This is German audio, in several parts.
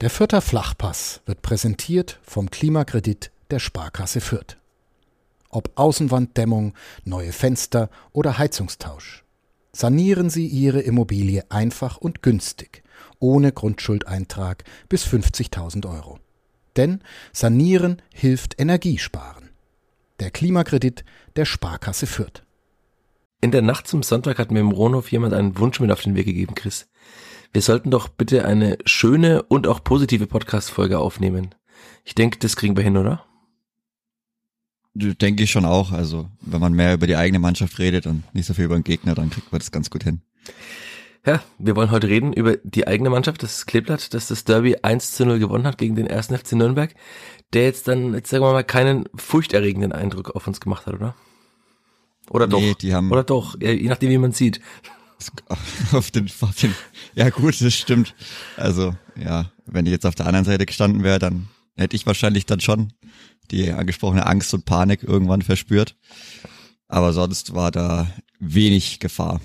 Der Fürther Flachpass wird präsentiert vom Klimakredit der Sparkasse Fürth. Ob Außenwanddämmung, neue Fenster oder Heizungstausch. Sanieren Sie Ihre Immobilie einfach und günstig, ohne Grundschuldeintrag bis 50.000 Euro. Denn Sanieren hilft Energiesparen. Der Klimakredit der Sparkasse Fürth. In der Nacht zum Sonntag hat mir im Rohnhof jemand einen Wunsch mit auf den Weg gegeben, Chris. Wir sollten doch bitte eine schöne und auch positive Podcast-Folge aufnehmen. Ich denke, das kriegen wir hin, oder? Denke ich schon auch. Also, wenn man mehr über die eigene Mannschaft redet und nicht so viel über den Gegner, dann kriegt man das ganz gut hin. Ja, wir wollen heute reden über die eigene Mannschaft, das Kleeblatt, das das Derby 1 zu 0 gewonnen hat gegen den 1. FC Nürnberg, der jetzt dann, jetzt sagen wir mal, keinen furchterregenden Eindruck auf uns gemacht hat, oder? Oder nee, doch? Die haben oder doch, je nachdem, wie man sieht. Auf den, auf den, ja gut, das stimmt. Also, ja, wenn ich jetzt auf der anderen Seite gestanden wäre, dann hätte ich wahrscheinlich dann schon die angesprochene Angst und Panik irgendwann verspürt. Aber sonst war da wenig Gefahr.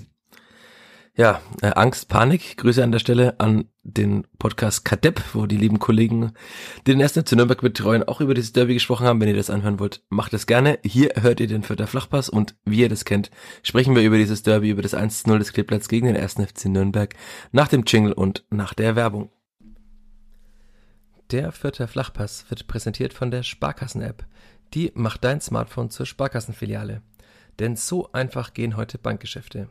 Ja, äh, Angst, Panik. Grüße an der Stelle an den Podcast Kadepp, wo die lieben Kollegen, die den ersten zu Nürnberg betreuen, auch über dieses Derby gesprochen haben. Wenn ihr das anhören wollt, macht das gerne. Hier hört ihr den Vierter Flachpass und wie ihr das kennt, sprechen wir über dieses Derby, über das 1-0 des Kleeblatts gegen den ersten FC Nürnberg nach dem Jingle und nach der Werbung. Der Vierter Flachpass wird präsentiert von der Sparkassen-App. Die macht dein Smartphone zur Sparkassenfiliale. Denn so einfach gehen heute Bankgeschäfte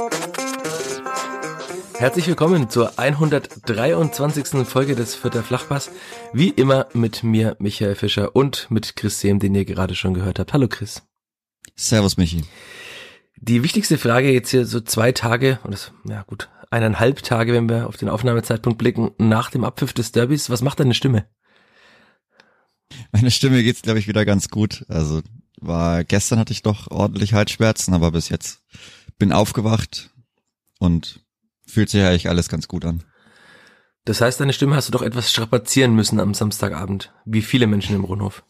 Herzlich willkommen zur 123. Folge des Vierter Flachpass. Wie immer mit mir, Michael Fischer und mit Chris Sehm, den ihr gerade schon gehört habt. Hallo Chris. Servus Michi. Die wichtigste Frage jetzt hier so zwei Tage, und das, ja gut, eineinhalb Tage, wenn wir auf den Aufnahmezeitpunkt blicken, nach dem Abpfiff des Derbys. Was macht deine Stimme? Meine Stimme geht's, glaube ich, wieder ganz gut. Also war gestern hatte ich doch ordentlich Halsschmerzen, aber bis jetzt bin aufgewacht und fühlt sich eigentlich alles ganz gut an. Das heißt, deine Stimme hast du doch etwas strapazieren müssen am Samstagabend, wie viele Menschen im Rundhof.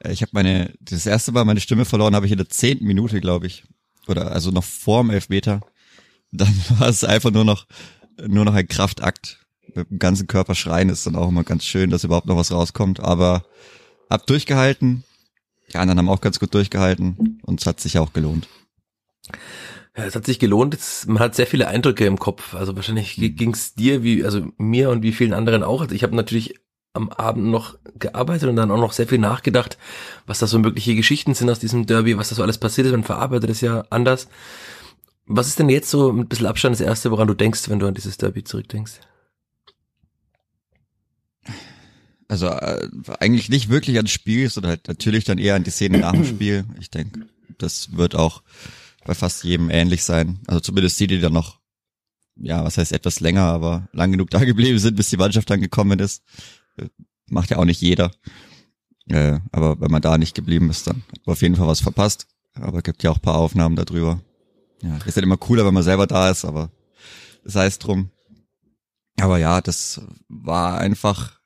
Äh, ich habe meine, das erste Mal meine Stimme verloren habe ich in der zehnten Minute, glaube ich. Oder also noch vorm Elfmeter. Dann war es einfach nur noch, nur noch ein Kraftakt. Mit dem ganzen Körper schreien ist dann auch immer ganz schön, dass überhaupt noch was rauskommt. Aber hab durchgehalten. Die anderen haben auch ganz gut durchgehalten und es hat sich auch gelohnt. Ja, es hat sich gelohnt. man hat sehr viele Eindrücke im Kopf. Also wahrscheinlich mhm. ging es dir wie, also mir und wie vielen anderen auch. Also ich habe natürlich am Abend noch gearbeitet und dann auch noch sehr viel nachgedacht, was da so mögliche Geschichten sind aus diesem Derby, was da so alles passiert ist. Man verarbeitet es ja anders. Was ist denn jetzt so mit ein bisschen Abstand das Erste, woran du denkst, wenn du an dieses Derby zurückdenkst? Also äh, eigentlich nicht wirklich ans Spiel, sondern halt natürlich dann eher an die Szene nach dem Spiel. Ich denke, das wird auch bei fast jedem ähnlich sein. Also zumindest die, die dann noch, ja, was heißt etwas länger, aber lang genug da geblieben sind, bis die Mannschaft dann gekommen ist. Macht ja auch nicht jeder. Äh, aber wenn man da nicht geblieben ist, dann hat man auf jeden Fall was verpasst. Aber gibt ja auch paar Aufnahmen darüber. Ja, ist halt immer cooler, wenn man selber da ist, aber sei es drum. Aber ja, das war einfach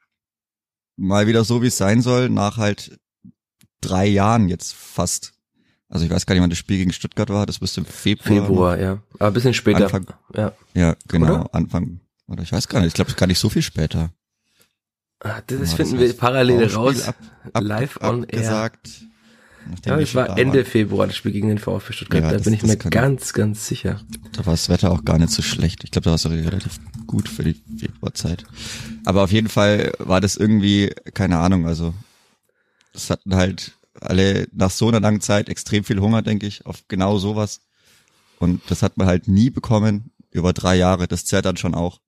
mal wieder so, wie es sein soll, nach halt drei Jahren jetzt fast. Also ich weiß gar nicht, wann das Spiel gegen Stuttgart war. Das müsste im Februar. Februar, ja. Aber ein bisschen später. Anfang, ja. ja, genau. Oder? Anfang. Oder ich weiß gar nicht. Ich glaube, gar nicht so viel später. Ah, das, das finden wir parallel raus. Ab, ab, live on air. Ja, es war Ende war. Februar das Spiel gegen den VfB Stuttgart. Ja, da das, bin ich mir ganz, ganz sicher. Da war das Wetter auch gar nicht so schlecht. Ich glaube, da war es relativ gut für die Februarzeit. Aber auf jeden Fall war das irgendwie, keine Ahnung, also das hatten halt alle nach so einer langen Zeit extrem viel Hunger, denke ich, auf genau sowas. Und das hat man halt nie bekommen über drei Jahre. Das zählt dann schon auch.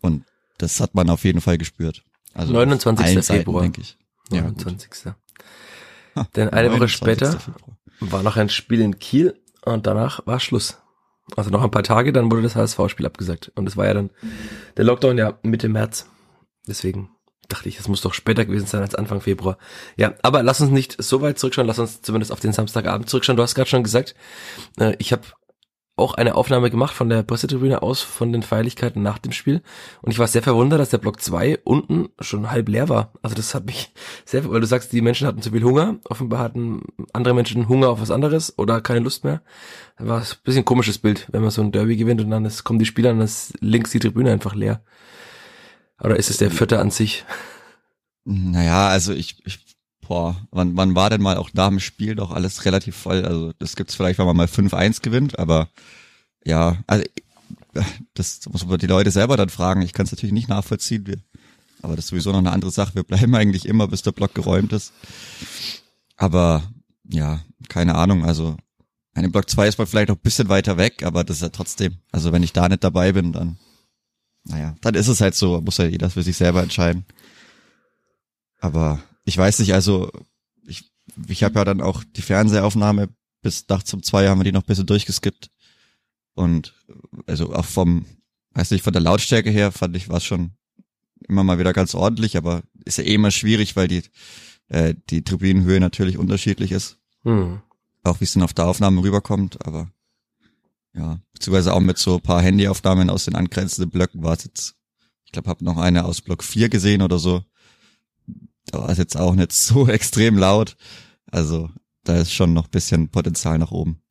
Und das hat man auf jeden Fall gespürt. Also 29. Februar, denke ich. 29. Ja, Denn eine Woche später Februar. war noch ein Spiel in Kiel und danach war Schluss. Also noch ein paar Tage, dann wurde das HSV-Spiel abgesagt. Und es war ja dann der Lockdown ja Mitte März. Deswegen dachte ich, es muss doch später gewesen sein als Anfang Februar. Ja, aber lass uns nicht so weit zurückschauen, lass uns zumindest auf den Samstagabend zurückschauen. Du hast gerade schon gesagt, äh, ich habe auch eine Aufnahme gemacht von der Pressetribüne aus von den Feierlichkeiten nach dem Spiel und ich war sehr verwundert, dass der Block 2 unten schon halb leer war. Also das hat mich sehr, weil du sagst, die Menschen hatten zu viel Hunger, offenbar hatten andere Menschen Hunger auf was anderes oder keine Lust mehr. Das war ein bisschen komisches Bild, wenn man so ein Derby gewinnt und dann ist, kommen die Spieler und dann ist links die Tribüne einfach leer. Oder ist es der vierte an sich? Naja, also ich, ich boah, wann, wann war denn mal auch nach dem Spiel doch alles relativ voll? Also das gibt's vielleicht, wenn man mal 5-1 gewinnt, aber ja, also das muss man die Leute selber dann fragen. Ich kann es natürlich nicht nachvollziehen. Wir, aber das ist sowieso noch eine andere Sache. Wir bleiben eigentlich immer, bis der Block geräumt ist. Aber ja, keine Ahnung. Also eine Block 2 ist mal vielleicht noch ein bisschen weiter weg, aber das ist ja trotzdem. Also wenn ich da nicht dabei bin, dann naja, dann ist es halt so, muss ja jeder für sich selber entscheiden. Aber ich weiß nicht, also ich, ich habe ja dann auch die Fernsehaufnahme bis nachts um zwei haben wir die noch ein bisschen durchgeskippt. Und also auch vom, weiß nicht, von der Lautstärke her fand ich war schon immer mal wieder ganz ordentlich, aber ist ja eh immer schwierig, weil die, äh, die Tribünenhöhe natürlich unterschiedlich ist. Hm. Auch wie es dann auf der Aufnahme rüberkommt, aber ja, beziehungsweise auch mit so paar Handyaufnahmen aus den angrenzenden Blöcken war es jetzt, ich glaube, habe noch eine aus Block 4 gesehen oder so. Da war es jetzt auch nicht so extrem laut. Also da ist schon noch bisschen Potenzial nach oben.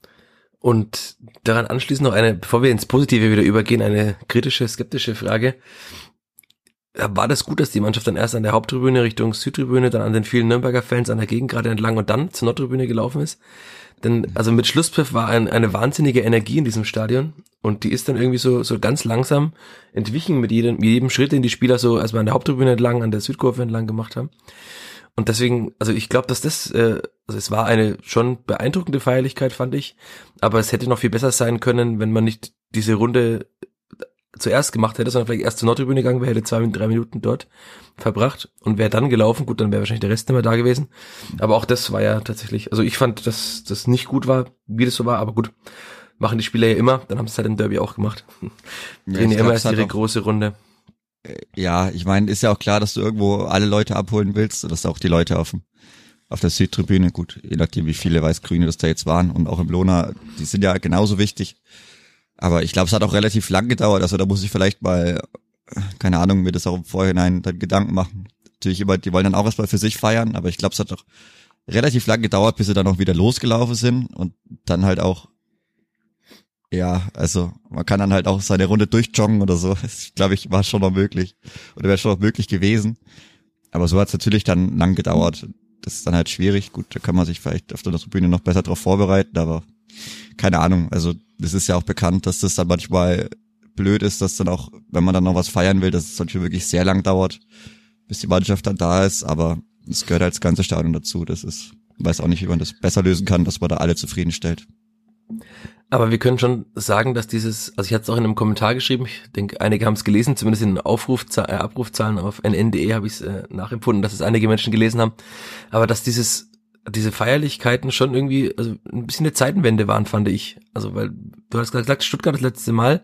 Und daran anschließend noch eine, bevor wir ins Positive wieder übergehen, eine kritische, skeptische Frage. War das gut, dass die Mannschaft dann erst an der Haupttribüne Richtung Südtribüne, dann an den vielen Nürnberger Fans an der Gegend gerade entlang und dann zur Nordtribüne gelaufen ist? Denn also mit Schlusspfiff war ein, eine wahnsinnige Energie in diesem Stadion und die ist dann irgendwie so so ganz langsam entwichen mit jedem, mit jedem Schritt, den die Spieler so wir an der Haupttribüne entlang, an der Südkurve entlang gemacht haben. Und deswegen, also ich glaube, dass das, äh, also es war eine schon beeindruckende Feierlichkeit, fand ich, aber es hätte noch viel besser sein können, wenn man nicht diese Runde zuerst gemacht hätte, sondern vielleicht erst zur Nordtribüne gegangen wäre, hätte zwei, drei Minuten dort verbracht und wäre dann gelaufen. Gut, dann wäre wahrscheinlich der Rest nicht mehr da gewesen. Aber auch das war ja tatsächlich, also ich fand, dass das nicht gut war, wie das so war, aber gut, machen die Spieler ja immer, dann haben sie es halt im Derby auch gemacht. Drehen ja, ja immer erst ihre große Runde. Äh, ja, ich meine, ist ja auch klar, dass du irgendwo alle Leute abholen willst, dass auch die Leute auf auf der Südtribüne, gut, je nachdem wie viele Weißgrüne das da jetzt waren und auch im Lohner, die sind ja genauso wichtig. Aber ich glaube, es hat auch relativ lang gedauert. Also da muss ich vielleicht mal, keine Ahnung, mir das auch im Vorhinein dann Gedanken machen. Natürlich immer, die wollen dann auch erstmal für sich feiern, aber ich glaube, es hat doch relativ lang gedauert, bis sie dann auch wieder losgelaufen sind und dann halt auch, ja, also man kann dann halt auch seine Runde durchjoggen oder so. Das glaube ich, war schon noch möglich. Oder wäre schon noch möglich gewesen. Aber so hat es natürlich dann lang gedauert. Das ist dann halt schwierig. Gut, da kann man sich vielleicht auf der Tribüne noch besser drauf vorbereiten, aber keine Ahnung. Also es ist ja auch bekannt, dass das dann manchmal blöd ist, dass dann auch, wenn man dann noch was feiern will, dass es schon wirklich sehr lang dauert, bis die Mannschaft dann da ist, aber es gehört als ganze Stadion dazu. Das ist, weiß auch nicht, wie man das besser lösen kann, dass man da alle zufriedenstellt. Aber wir können schon sagen, dass dieses, also ich hatte es auch in einem Kommentar geschrieben, ich denke, einige haben es gelesen, zumindest in den Aufrufza äh, Abrufzahlen auf nn.de habe ich es äh, nachempfunden, dass es einige Menschen gelesen haben, aber dass dieses diese Feierlichkeiten schon irgendwie also ein bisschen eine Zeitenwende waren, fand ich. Also weil du hast gesagt, Stuttgart das letzte Mal,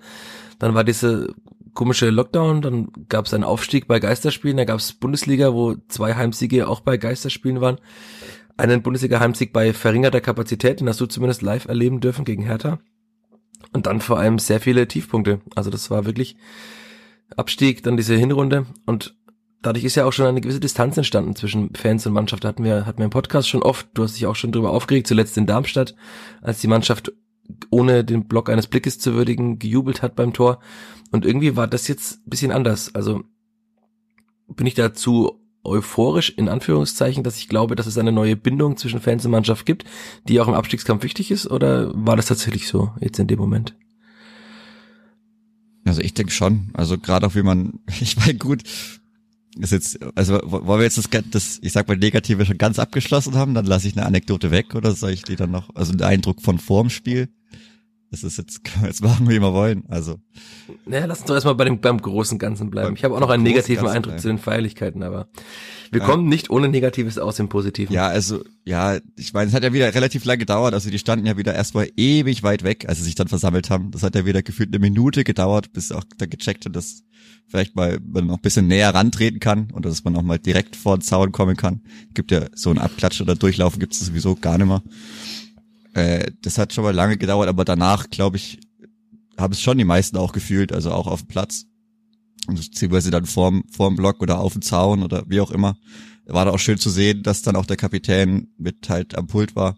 dann war diese komische Lockdown, dann gab es einen Aufstieg bei Geisterspielen, da gab es Bundesliga, wo zwei Heimsiege auch bei Geisterspielen waren. Einen Bundesliga-Heimsieg bei verringerter Kapazität, den hast du zumindest live erleben dürfen gegen Hertha. Und dann vor allem sehr viele Tiefpunkte. Also das war wirklich Abstieg, dann diese Hinrunde und dadurch ist ja auch schon eine gewisse Distanz entstanden zwischen Fans und Mannschaft. Da hatten wir, hatten wir im Podcast schon oft, du hast dich auch schon drüber aufgeregt, zuletzt in Darmstadt, als die Mannschaft ohne den Block eines Blickes zu würdigen gejubelt hat beim Tor. Und irgendwie war das jetzt ein bisschen anders. Also bin ich dazu euphorisch in Anführungszeichen, dass ich glaube, dass es eine neue Bindung zwischen Fans und Mannschaft gibt, die auch im Abstiegskampf wichtig ist, oder war das tatsächlich so jetzt in dem Moment? Also ich denke schon. Also gerade auch wie man, ich meine gut, ist jetzt, also wollen wir jetzt das, das, ich sag mal, Negative schon ganz abgeschlossen haben, dann lasse ich eine Anekdote weg oder soll ich die dann noch, also einen Eindruck von vorm Spiel? Das ist jetzt, jetzt machen wir, wie wir wollen. Also. Naja, lass uns doch erstmal bei dem, beim großen Ganzen bleiben. Beim, ich habe auch noch einen negativen Eindruck bleiben. zu den Feierlichkeiten, aber wir ja. kommen nicht ohne Negatives aus dem Positiven. Ja, also, ja, ich meine, es hat ja wieder relativ lange gedauert. Also die standen ja wieder erstmal ewig weit weg, als sie sich dann versammelt haben. Das hat ja wieder gefühlt eine Minute gedauert, bis auch da gecheckt hat, dass vielleicht mal man noch ein bisschen näher rantreten kann und dass man auch mal direkt vor den Zaun kommen kann. Gibt ja so ein Abklatsch oder Durchlaufen gibt es sowieso gar nicht mehr. Äh, das hat schon mal lange gedauert, aber danach, glaube ich, haben es schon die meisten auch gefühlt, also auch auf dem Platz. Und beziehungsweise dann vorm, vorm Block oder auf dem Zaun oder wie auch immer. War da auch schön zu sehen, dass dann auch der Kapitän mit halt am Pult war.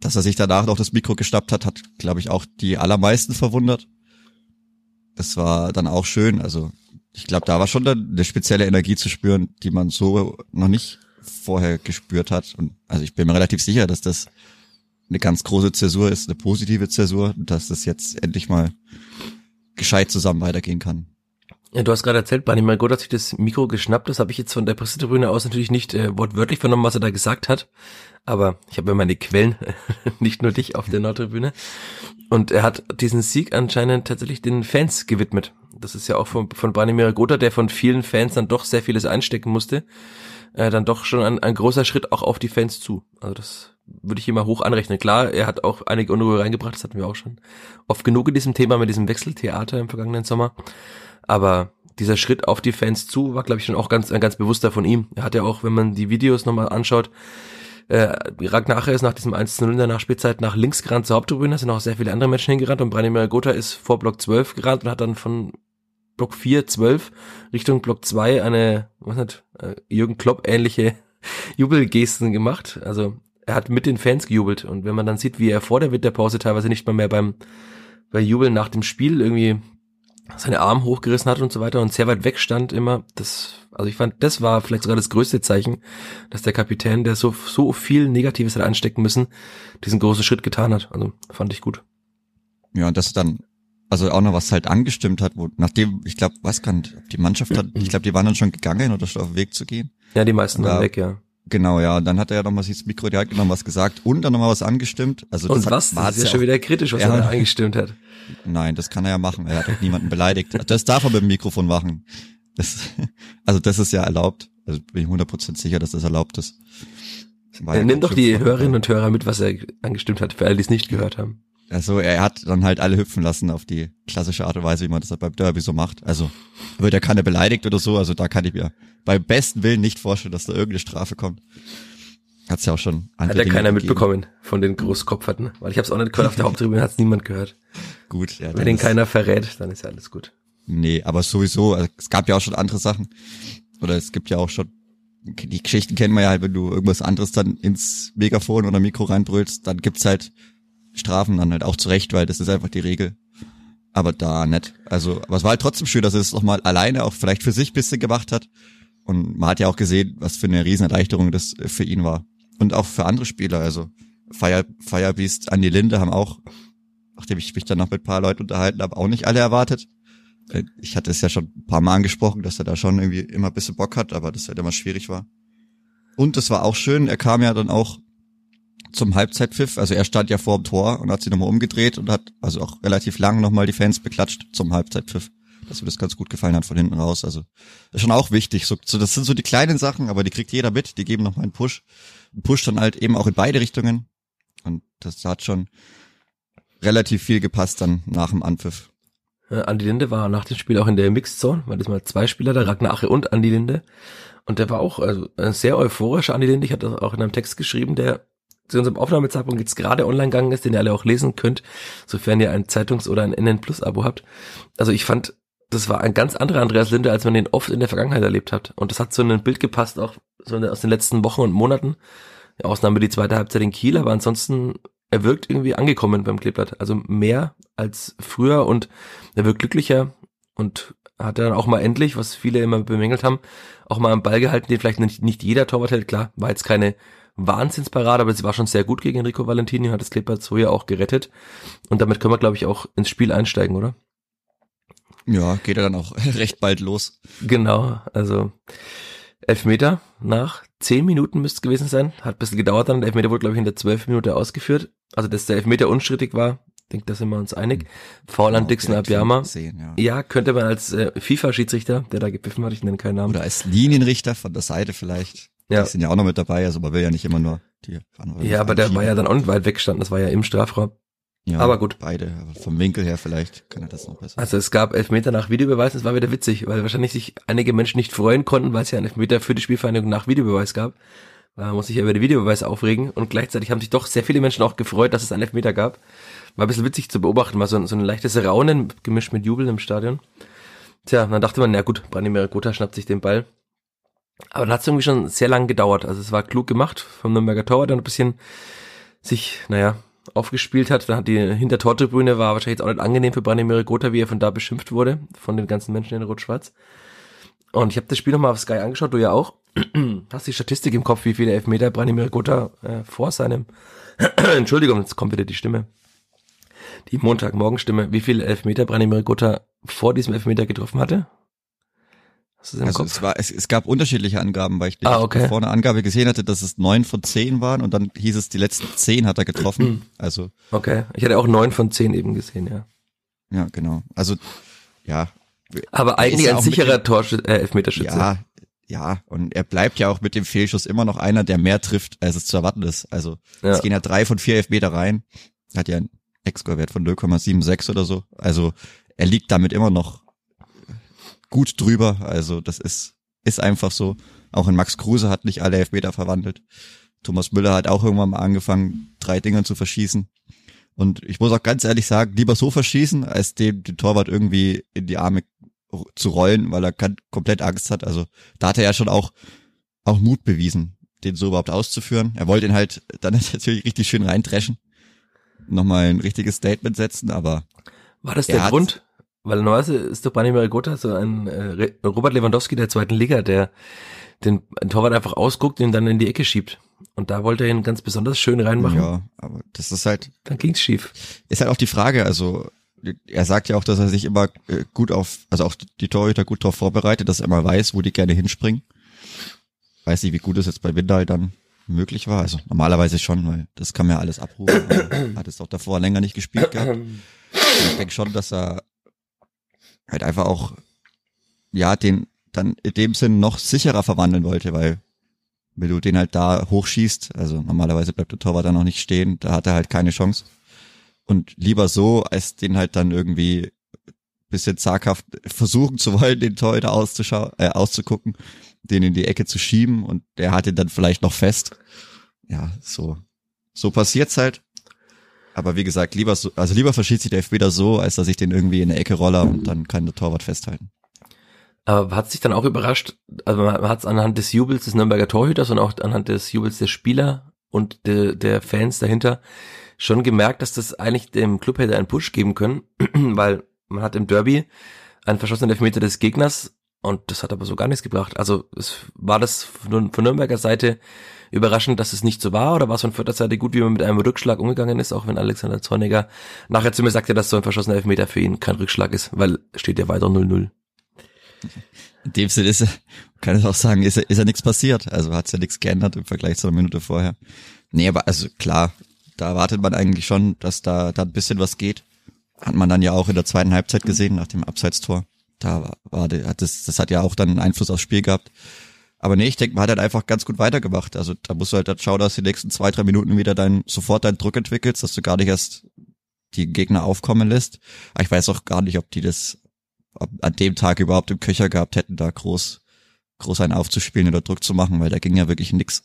Dass er sich danach noch das Mikro geschnappt hat, hat, glaube ich, auch die allermeisten verwundert. Das war dann auch schön. Also ich glaube, da war schon dann eine spezielle Energie zu spüren, die man so noch nicht vorher gespürt hat. Und also ich bin mir relativ sicher, dass das eine ganz große Zäsur ist, eine positive Zäsur, dass das jetzt endlich mal gescheit zusammen weitergehen kann. Ja, du hast gerade erzählt, Barney mein Gott hat sich das Mikro geschnappt. Das habe ich jetzt von der Pressetribüne aus natürlich nicht äh, wortwörtlich vernommen, was er da gesagt hat. Aber ich habe ja meine Quellen, nicht nur dich auf der Nordtribüne. Und er hat diesen Sieg anscheinend tatsächlich den Fans gewidmet. Das ist ja auch von, von Barney Gotha, der von vielen Fans dann doch sehr vieles einstecken musste. Äh, dann doch schon ein, ein großer Schritt auch auf die Fans zu. Also das würde ich immer hoch anrechnen. Klar, er hat auch einige Unruhe reingebracht, das hatten wir auch schon oft genug in diesem Thema mit diesem Wechseltheater im vergangenen Sommer. Aber dieser Schritt auf die Fans zu war, glaube ich, schon auch ganz, ganz bewusster von ihm. Er hat ja auch, wenn man die Videos nochmal anschaut, äh, Ragnar ist nach diesem 1 0 in der Nachspielzeit nach links gerannt zur Haupttribüne, da sind auch sehr viele andere Menschen hingerannt und Branimir Gotha ist vor Block 12 gerannt und hat dann von Block 4, 12 Richtung Block 2 eine, was nicht, äh, Jürgen Klopp ähnliche Jubelgesten gemacht. Also er hat mit den Fans gejubelt und wenn man dann sieht, wie er vor der Winterpause teilweise nicht mal mehr beim bei Jubeln nach dem Spiel irgendwie seine Arme hochgerissen hat und so weiter und sehr weit weg stand immer. Das, also ich fand, das war vielleicht sogar das größte Zeichen, dass der Kapitän, der so, so viel Negatives hat anstecken müssen, diesen großen Schritt getan hat. Also fand ich gut. Ja, und das dann, also auch noch was halt angestimmt hat, wo, nachdem, ich glaube, weiß gar nicht, die Mannschaft hat, ich glaube, die waren dann schon gegangen oder schon auf dem Weg zu gehen. Ja, die meisten waren weg, ja. Genau, ja. Und dann hat er ja nochmal das Mikro direkt genommen, was gesagt und dann nochmal was angestimmt. Also und das was? Hat, das ist ja schon wieder kritisch, was er, er eingestimmt hat. Nein, das kann er ja machen. Er hat auch niemanden beleidigt. Das darf er mit dem Mikrofon machen. Das, also das ist ja erlaubt. Also bin ich 100% sicher, dass das erlaubt ist. Das ja, nimm doch die Hörerinnen und Hörer mit, was er angestimmt hat, für alle, die es nicht gehört haben. Also er hat dann halt alle hüpfen lassen auf die klassische Art und Weise, wie man das halt beim Derby so macht. Also wird ja keiner beleidigt oder so. Also da kann ich mir beim besten Willen nicht vorstellen, dass da irgendeine Strafe kommt. Hat's ja auch schon. Hat ja keiner gegeben. mitbekommen von den Großkopferten, weil ich habe es auch nicht gehört auf der Haupttribüne, hat's niemand gehört. Gut, ja. Wenn den keiner verrät, dann ist ja alles gut. Nee, aber sowieso, also es gab ja auch schon andere Sachen. Oder es gibt ja auch schon, die Geschichten kennen wir ja halt, wenn du irgendwas anderes dann ins Megafon oder Mikro reinbrüllst, dann gibt's halt Strafen dann halt auch zurecht, weil das ist einfach die Regel. Aber da nicht. Also, aber es war halt trotzdem schön, dass er es nochmal alleine auch vielleicht für sich bisschen gemacht hat. Und man hat ja auch gesehen, was für eine Riesenerleichterung das für ihn war. Und auch für andere Spieler. Also Fire, Firebeast, Andi Linde haben auch, nachdem ich mich dann noch mit ein paar Leuten unterhalten habe, auch nicht alle erwartet. Ich hatte es ja schon ein paar Mal angesprochen, dass er da schon irgendwie immer ein bisschen Bock hat, aber das halt immer schwierig war. Und es war auch schön, er kam ja dann auch zum Halbzeitpfiff. Also er stand ja vor dem Tor und hat sich nochmal umgedreht und hat also auch relativ lang nochmal die Fans beklatscht zum Halbzeitpfiff. Dass mir das ganz gut gefallen hat von hinten raus. Also ist schon auch wichtig. So, so, das sind so die kleinen Sachen, aber die kriegt jeder mit. Die geben nochmal einen Push. Ein Push dann halt eben auch in beide Richtungen. Und das hat schon relativ viel gepasst dann nach dem Anpfiff. Ja, Andi Linde war nach dem Spiel auch in der Mixed Zone, weil das mal zwei Spieler, der Ragnar Ache und Andi Linde. Und der war auch also ein sehr euphorischer Andi Linde. Ich hatte auch in einem Text geschrieben, der zu unserem Aufnahmezeitpunkt jetzt gerade online gegangen ist, den ihr alle auch lesen könnt, sofern ihr ein Zeitungs- oder ein NN Plus Abo habt. Also ich fand, das war ein ganz anderer Andreas Linde, als man den oft in der Vergangenheit erlebt hat. Und das hat so in ein Bild gepasst, auch so aus den letzten Wochen und Monaten. Die Ausnahme die zweite Halbzeit in Kiel, aber ansonsten, er wirkt irgendwie angekommen beim Kleeblatt. Also mehr als früher und er wirkt glücklicher und hat dann auch mal endlich, was viele immer bemängelt haben, auch mal einen Ball gehalten, den vielleicht nicht, nicht jeder Torwart hält. Klar, war jetzt keine Wahnsinnsparade, aber sie war schon sehr gut gegen Enrico Valentini, hat das Clippers so ja auch gerettet. Und damit können wir, glaube ich, auch ins Spiel einsteigen, oder? Ja, geht er dann auch recht bald los. Genau, also Elfmeter nach zehn Minuten müsste es gewesen sein. Hat ein bisschen gedauert dann. Der Elfmeter wurde, glaube ich, in der zwölf Minute ausgeführt. Also, dass der Elfmeter unstrittig war, denke, da sind wir uns einig. Foul an Dixon Abiyama. ja. Ja, könnte man als äh, FIFA-Schiedsrichter, der da gepfiffen hat, ich nenne keinen Namen. Oder als Linienrichter von der Seite vielleicht. Ja. Die sind ja auch noch mit dabei, also man will ja nicht immer nur die Ja, aber der war ja dann auch nicht weit weggestanden, das war ja im Strafraum. ja, aber gut. Beide, aber vom Winkel her vielleicht kann er das noch besser. Also es gab Elfmeter nach Videobeweis, das war wieder witzig, weil wahrscheinlich sich einige Menschen nicht freuen konnten, weil es ja einen Elfmeter für die Spielvereinigung nach Videobeweis gab. Da muss sich ja über den Videobeweis aufregen und gleichzeitig haben sich doch sehr viele Menschen auch gefreut, dass es einen Elfmeter gab. War ein bisschen witzig zu beobachten, war so ein, so ein leichtes Raunen gemischt mit Jubeln im Stadion. Tja, dann dachte man, na gut, Branimir Gotha schnappt sich den Ball. Aber dann hat es irgendwie schon sehr lange gedauert. Also es war klug gemacht vom Nürnberger Torwart, der ein bisschen sich, naja, aufgespielt hat. Dann hat die Hintertortribüne war wahrscheinlich jetzt auch nicht angenehm für Branimir Gotha, wie er von da beschimpft wurde, von den ganzen Menschen in Rot-Schwarz. Und ich habe das Spiel nochmal auf Sky angeschaut, du ja auch. Hast die Statistik im Kopf, wie viele Elfmeter Branimir Gotha äh, vor seinem Entschuldigung, jetzt kommt wieder die Stimme. Die Montagmorgenstimme. Wie viele Elfmeter Branimir Gotha vor diesem Elfmeter getroffen hatte? Hast du im Also Kopf? es war, es, es gab unterschiedliche Angaben, weil ich Ah, okay. vorne Angabe gesehen hatte, dass es neun von zehn waren und dann hieß es, die letzten zehn hat er getroffen. Also, Okay. Ich hatte auch neun von zehn eben gesehen, ja. ja, genau. Also, ja, Aber eigentlich ein sicherer Torsch äh, Elfmeterschütze. ja, ja. Und er bleibt ja auch mit dem Fehlschuss immer noch einer, der mehr trifft, als es zu erwarten ist. Also, Ja. es gehen ja drei von vier Elfmeter rein. Hat ja einen Ex-Score-Wert von 0,76 oder so. Also, er liegt damit immer noch gut drüber. Also, das ist, ist einfach so. Auch in Max Kruse hat nicht alle Elfmeter verwandelt. Thomas Müller hat auch irgendwann mal angefangen, drei Dinger zu verschießen. Und ich muss auch ganz ehrlich sagen, lieber so verschießen, als dem den Torwart irgendwie in die Arme zu rollen, weil er kann, komplett Angst hat. Also da hat er ja schon auch, auch Mut bewiesen, den so überhaupt auszuführen. Er wollte ihn halt dann natürlich richtig schön reintreschen. Nochmal ein richtiges Statement setzen, aber War das Er der Grund? Weil normalerweise ist doch Branimir Gotha so ein äh, Robert Lewandowski der zweiten Liga, der den Torwart einfach ausguckt und ihn dann in die Ecke schiebt. Und da wollte er ihn ganz besonders schön reinmachen. ja, aber das ist halt, Dann ging's schief. ist halt auch die Frage, also er sagt ja auch, dass er sich immer äh, gut auf, also auch die Torhüter gut darauf vorbereitet, dass er immer weiß, wo die gerne hinspringen. Weiß nicht, wie gut es jetzt bei Windal dann möglich war. Also normalerweise schon, weil das kann man ja alles abrufen. Hat es auch davor länger nicht gespielt gehabt. Ich denke schon, dass er halt einfach auch, ja, den dann in dem Sinn noch sicherer verwandeln wollte, weil wenn du den halt da hochschießt, also normalerweise bleibt der Torwart da noch nicht stehen, da hat er halt keine Chance. Und lieber so, als den halt dann irgendwie bisschen zaghaft versuchen zu wollen, den Torhüter auszuschau äh, auszugucken, den in die Ecke zu schieben und der hat ihn dann vielleicht noch fest. Ja, so, so passiert's halt. Aber wie gesagt, lieber so, also lieber verschießt sich der Elfmeter so, als dass ich den irgendwie in der Ecke roller und dann kann der Torwart festhalten. Aber hat sich dann auch überrascht, also man hat es anhand des Jubels des Nürnberger Torhüters und auch anhand des Jubels der Spieler und de, der Fans dahinter schon gemerkt, dass das eigentlich dem Club hätte einen Push geben können, weil man hat im Derby einen verschossenen Elfmeter des Gegners und das hat aber so gar nichts gebracht. Also es war das von, von Nürnberger Seite überraschend, dass es nicht so war oder war es von Vierter Seite gut, wie man mit einem Rückschlag umgegangen ist, auch wenn Alexander Zorniger nachher zu mir sagte, dass so ein verschossener Elfmeter für ihn kein Rückschlag ist, weil steht ja weiter 0-0. In dem Sinne ist, kann ich auch sagen, ist, ja- ist ja nichts passiert. Also hat's ja nichts geändert im Vergleich zu einer Minute vorher. Nee, aber also klar, da erwartet man eigentlich schon, dass da, da ein bisschen was geht. Hat man dann ja auch in der zweiten Halbzeit gesehen, nach dem Abseitstor. Da war, war hat das, das hat ja auch dann einen Einfluss aufs Spiel gehabt. Aber nee, ich denke, man hat halt einfach ganz gut weitergemacht. Also da musst du halt dann schauen, dass du die nächsten zwei, drei Minuten wieder dein, sofort deinen Druck entwickelst, dass du gar nicht erst die Gegner aufkommen lässt. Aber ich weiß auch gar nicht, ob die das ob an dem Tag überhaupt im Köcher gehabt hätten, da groß, groß einen aufzuspielen oder Druck zu machen, weil da ging ja wirklich nix.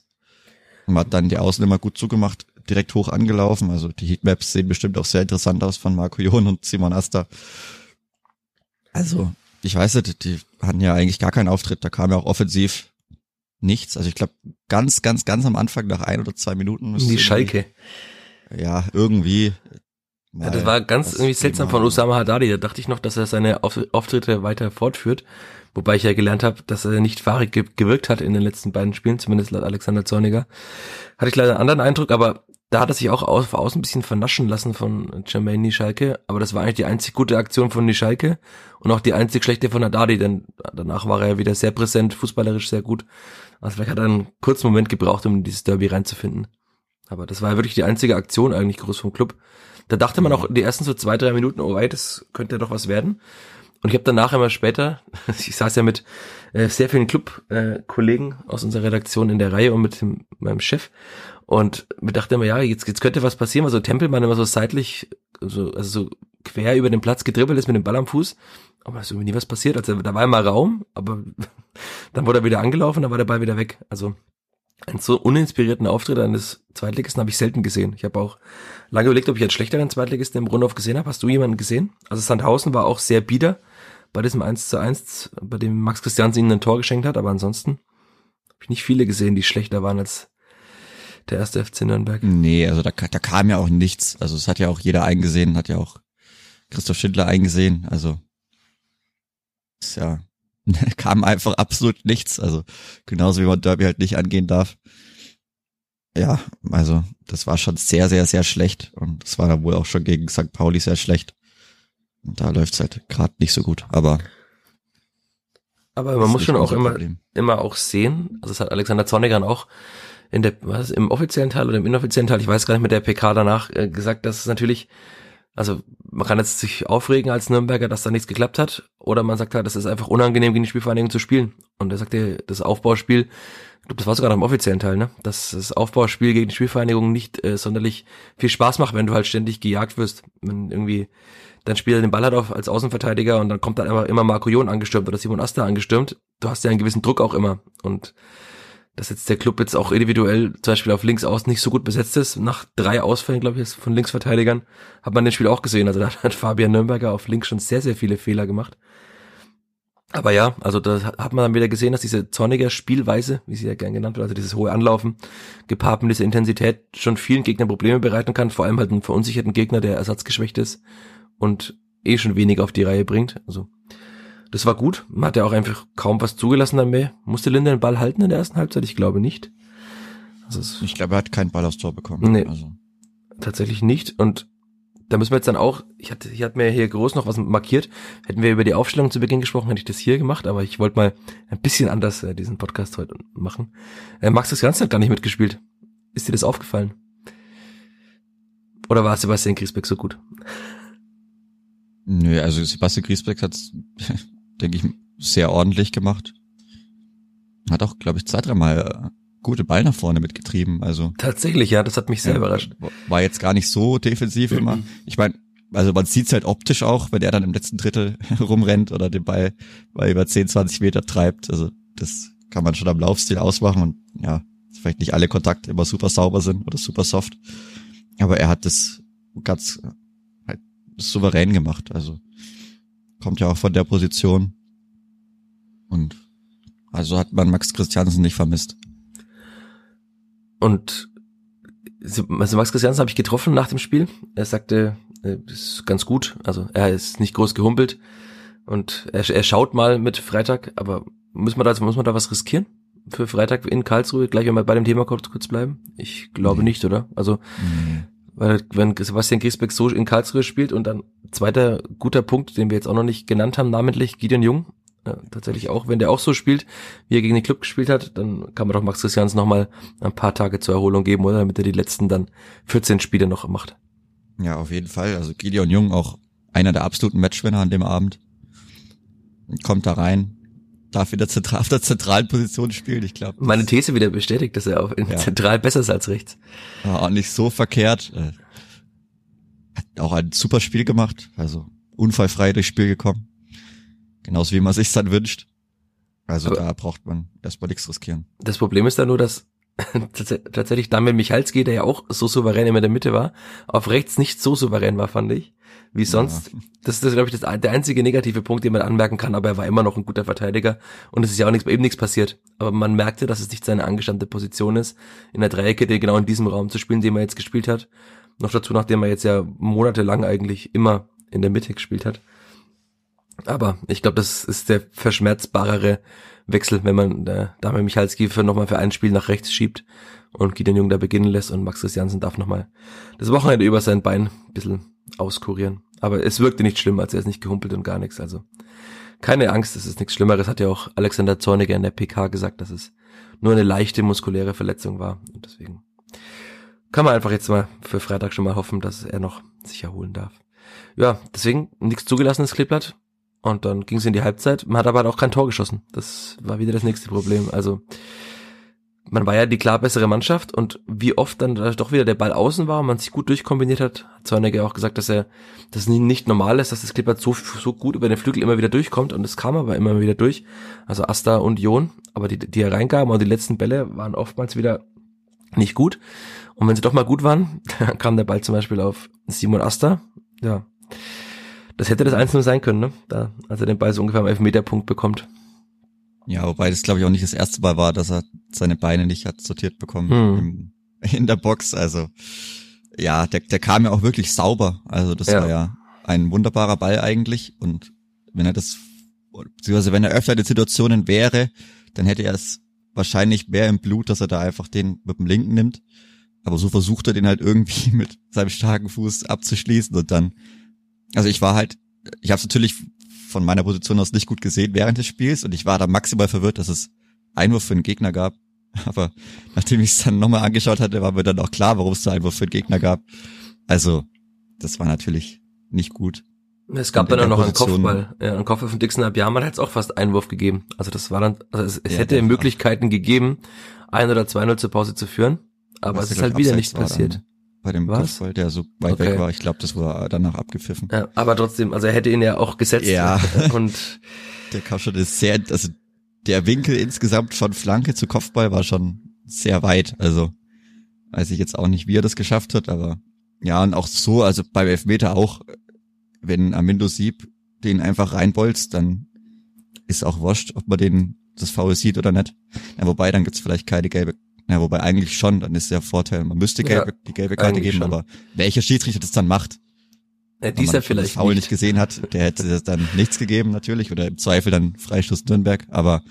Man hat dann die Außen immer gut zugemacht, direkt hoch angelaufen. Also die Heatmaps sehen bestimmt auch sehr interessant aus von Marco Jon und Simon Asta. Also, ich weiß nicht, die hatten ja eigentlich gar keinen Auftritt. Da kam ja auch offensiv nichts. Also ich glaube, ganz, ganz, ganz am Anfang, nach ein oder zwei Minuten. Die Schalke. Ja, irgendwie. Ja, das war ganz was irgendwie seltsam von Thema- Osama Haddadi. Da dachte ich noch, dass er seine Auf Auftritte weiter fortführt. Wobei ich ja gelernt habe, dass er nicht fahrig ge gewirkt hat in den letzten beiden Spielen, zumindest laut Alexander Zorniger. Hatte ich leider einen anderen Eindruck, aber da hat er sich auch von außen ein bisschen vernaschen lassen von Jermaine Nischalke. Aber das war eigentlich die einzig gute Aktion von Nischalke und auch die einzig schlechte von Haddadi, denn danach war er ja wieder sehr präsent, fußballerisch sehr gut. Also vielleicht hat er einen kurzen Moment gebraucht, um in dieses Derby reinzufinden. Aber das war ja wirklich die einzige Aktion eigentlich groß vom Club. Da dachte man auch die ersten so zwei, drei Minuten, oh wei, das könnte doch was werden. Und ich habe danach immer später, ich saß ja mit äh, sehr vielen Club-Kollegen äh, aus unserer Redaktion in der Reihe und mit dem, meinem Chef und mir dachte immer, ja, jetzt, jetzt könnte was passieren, weil so Tempelmann immer so seitlich, so, also so quer über den Platz gedribbelt ist mit dem Ball am Fuß. Aber es ist irgendwie nie was passiert. Also da war immer Raum, aber dann wurde er wieder angelaufen, dann war der Ball wieder weg. Also einen so uninspirierten Auftritt eines Zweitligisten habe ich selten gesehen. Ich habe auch lange überlegt, ob ich einen schlechteren Zweitligisten im Rundhof gesehen habe. Hast du jemanden gesehen? Also Sandhausen war auch sehr bieder bei diesem 1 zu 1, bei dem Max Christiansen ihnen ein Tor geschenkt hat, aber ansonsten habe ich nicht viele gesehen, die schlechter waren als der erste FC Nürnberg. Nee, also da, da kam ja auch nichts. Also es hat ja auch jeder eingesehen, hat ja auch Christoph Schindler eingesehen. Also ist ja kam einfach absolut nichts. Also genauso wie man Derby halt nicht angehen darf. Ja, also das war schon sehr, sehr, sehr schlecht. Und es war dann wohl auch schon gegen St. Pauli sehr schlecht. Und da läuft's halt gerade nicht so gut. Aber aber man muss schon auch immer, immer auch sehen, also das hat Alexander Zornigan auch in der, was, im offiziellen Teil oder im inoffiziellen Teil, ich weiß gar nicht, mit der PK danach äh, gesagt, dass es natürlich also man kann jetzt sich aufregen als Nürnberger, dass da nichts geklappt hat, oder man sagt halt, das ist einfach unangenehm, gegen die Spielvereinigung zu spielen. Und er sagte, das Aufbauspiel, ich glaube, das war sogar noch im offiziellen Teil, ne? Dass das Aufbauspiel gegen die Spielvereinigung nicht äh, sonderlich viel Spaß macht, wenn du halt ständig gejagt wirst. Wenn irgendwie dein Spieler den Ball hat auf als Außenverteidiger und dann kommt dann immer, immer Marco Jon angestürmt oder Simon Asta angestürmt. Du hast ja einen gewissen Druck auch immer. Und dass jetzt der Club jetzt auch individuell zum Beispiel auf links aus nicht so gut besetzt ist. Nach drei Ausfällen, glaube ich, von Linksverteidigern hat man den Spiel auch gesehen. Also da hat Fabian Nürnberger auf links schon sehr, sehr viele Fehler gemacht. Aber ja, also da hat man dann wieder gesehen, dass diese zornige Spielweise, wie sie ja gern genannt wird, also dieses hohe Anlaufen, gepaart mit dieser Intensität schon vielen Gegnern Probleme bereiten kann, vor allem halt einen verunsicherten Gegner, der ersatzgeschwächt ist und eh schon wenig auf die Reihe bringt. Also das war gut. Man hat ja auch einfach kaum was zugelassen mehr. Musste Linde den Ball halten in der ersten Halbzeit? Ich glaube nicht. Also ich glaube, er hat keinen Ball aufs Tor bekommen. Nee, also. tatsächlich nicht. Und da müssen wir jetzt dann auch, ich hatte, ich hatte mir hier groß noch was markiert. Hätten wir über die Aufstellung zu Beginn gesprochen, hätte ich das hier gemacht, aber ich wollte mal ein bisschen anders äh, diesen Podcast heute machen. Äh, Max das Ganze hat gar nicht mitgespielt. Ist dir das aufgefallen? Oder war Sebastian Griesbeck so gut? Nö, also Sebastian Griesbeck hat denke ich, sehr ordentlich gemacht. Hat auch, glaube ich, zwei, dreimal äh, gute Ball nach vorne mitgetrieben. Also tatsächlich, ja, das hat mich sehr ja, überrascht. War jetzt gar nicht so defensiv immer. Ich meine, also man sieht's halt optisch auch, wenn er dann im letzten Drittel rumrennt oder den Ball bei über 10, 20 Meter treibt. Also das kann man schon am Laufstil ausmachen und ja, vielleicht nicht alle Kontakte immer super sauber sind oder super soft. Aber er hat das ganz halt souverän gemacht. Also kommt ja auch von der Position. Und also hat man Max Christiansen nicht vermisst. Und also Max Christiansen habe ich getroffen nach dem Spiel. Er sagte, äh, das ist ganz gut. Also er ist nicht groß gehumpelt und er, er schaut mal mit Freitag, aber muss man da muss man da was riskieren für Freitag in Karlsruhe? Gleich wenn wir bei dem Thema kurz, kurz bleiben. Ich glaube nee. nicht, oder? Also nee. Weil wenn Sebastian Griesbeck so in Karlsruhe spielt und dann zweiter guter Punkt, den wir jetzt auch noch nicht genannt haben, namentlich Gideon Jung, ja, tatsächlich auch, wenn der auch so spielt, wie er gegen den Club gespielt hat, dann kann man doch Max Christians noch mal ein paar Tage zur Erholung geben, oder? Damit er die letzten dann 14 Spiele noch macht. Ja, auf jeden Fall. Also Gideon Jung auch einer der absoluten Matchwinner an dem Abend. Kommt da rein, darf wieder zentral, auf der zentralen Position spielen, ich glaube. Meine These wieder bestätigt, dass er auf in ja. zentral besser ist als rechts. Ja, auch nicht so verkehrt. Äh, hat auch ein super Spiel gemacht, also unfallfrei durchs Spiel gekommen. Genauso wie man sich dann wünscht. Also Aber da braucht man erstmal nichts riskieren. Das Problem ist da nur, dass tatsächlich Daniel Michalski, der ja auch so souverän immer in der Mitte war, auf rechts nicht so souverän war, fand ich wie sonst. Ja. Das ist, glaube ich, das, der einzige negative Punkt, den man anmerken kann, aber er war immer noch ein guter Verteidiger und es ist ja auch nichts, eben nichts passiert. Aber man merkte, dass es nicht seine angestammte Position ist, in der Dreierkette genau in diesem Raum zu spielen, den er jetzt gespielt hat. Noch dazu, nachdem er jetzt ja monatelang eigentlich immer in der Mitte gespielt hat. Aber ich glaube, das ist der verschmerzbarere Wechsel, wenn man äh, Dame Michalski für nochmal für ein Spiel nach rechts schiebt und Gideon Jung da beginnen lässt und Max Christiansen darf nochmal das Wochenende über sein Bein ein bisschen auskurieren. Aber es wirkte nicht schlimm, als er ist nicht gehumpelt und gar nichts. Also keine Angst, es ist nichts Schlimmeres, hat ja auch Alexander Zorniger in der PK gesagt, dass es nur eine leichte muskuläre Verletzung war. Und deswegen kann man einfach jetzt mal für Freitag schon mal hoffen, dass er noch sich erholen darf. Ja, deswegen nichts zugelassenes Kleeblatt. Und dann ging es in die Halbzeit. Man hat aber auch kein Tor geschossen. Das war wieder das nächste Problem. Also man war ja die klar bessere Mannschaft und wie oft dann doch wieder der Ball außen war und man sich gut durchkombiniert hat, hat Zorniger auch gesagt, dass er das nicht normal ist, dass das Clippert so, so gut über den Flügel immer wieder durchkommt und es kam aber immer wieder durch. Also Asta und Jon, aber die, die reingaben und die letzten Bälle waren oftmals wieder nicht gut. Und wenn sie doch mal gut waren, dann kam der Ball zum Beispiel auf Simon Asta. Ja. Das hätte das Einzelne sein können, ne? Da, als er den Ball so ungefähr am Elfmeterpunkt bekommt. Ja, wobei das glaube ich auch nicht das erste Mal war, dass er seine Beine nicht hat sortiert bekommen hm. im, in der Box. Also ja, der, der kam ja auch wirklich sauber. Also das ja. war ja ein wunderbarer Ball eigentlich. Und wenn er das, beziehungsweise wenn er öfter in Situationen wäre, dann hätte er es wahrscheinlich mehr im Blut, dass er da einfach den mit dem linken nimmt. Aber so versucht er den halt irgendwie mit seinem starken Fuß abzuschließen und dann, also ich war halt, ich habe es natürlich von meiner Position aus nicht gut gesehen während des Spiels und ich war da maximal verwirrt, dass es Einwurf für den Gegner gab. Aber nachdem ich es dann nochmal angeschaut hatte, war mir dann auch klar, warum es da Einwurf für den Gegner gab. Also, das war natürlich nicht gut. Es gab dann auch noch einen Kopfball. Ja, einen Kopfball von Dixon Abiyama hat es auch fast Einwurf gegeben. Also das war dann, also es, es ja, hätte Möglichkeiten gegeben, ein oder zwei 0 zur Pause zu führen, aber es ist halt wieder nicht passiert. Dann bei dem Was? Kopfball, der so weit okay. weg war. Ich glaube, das war danach abgepfiffen. Ja, aber trotzdem, also er hätte ihn ja auch gesetzt. Ja. Und der kam schon ist sehr, also der Winkel insgesamt von Flanke zu Kopfball war schon sehr weit. Also weiß ich jetzt auch nicht, wie er das geschafft hat, aber ja, und auch so, also beim Elfmeter auch, wenn Amindo Sieb den einfach reinbolzt, dann ist auch wurscht, ob man den das Foul sieht oder nicht. Ja, wobei, dann gibt's vielleicht keine gelbe ja, wobei eigentlich schon, dann ist der Vorteil, man müsste gelbe, ja, die gelbe Karte geben, schon. aber welcher Schiedsrichter das dann macht, ja, dieser vielleicht das Foul nicht. nicht gesehen hat, der hätte dann nichts gegeben natürlich oder im Zweifel dann Freistoß Nürnberg, aber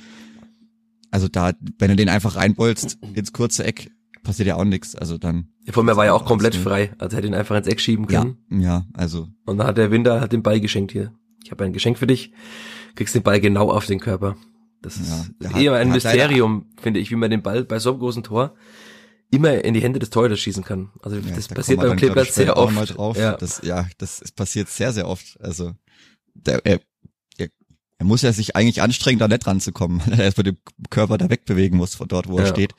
also da, wenn du den einfach reinbolzt ins kurze Eck, passiert ja auch nichts, also dann. Ja, vor mir war ja auch komplett frei, also hätte ihn einfach ins Eck schieben können. Ja, ja also. Und dann hat der Winter hat den Ball geschenkt hier. Ich habe ein Geschenk für dich, kriegst den Ball genau auf den Körper. Das ist ja, eher ein Mysterium, finde ich, wie man den Ball bei so einem großen Tor immer in die Hände des Torhüters schießen kann. Also ja, das da passiert beim Kleeblatt sehr oft. Ja. Das, ja, das passiert sehr, sehr oft. Also der, er, er, er muss ja sich eigentlich anstrengen, da nicht ranzukommen, weil er erstmal den Körper da wegbewegen muss von dort, wo ja. er steht.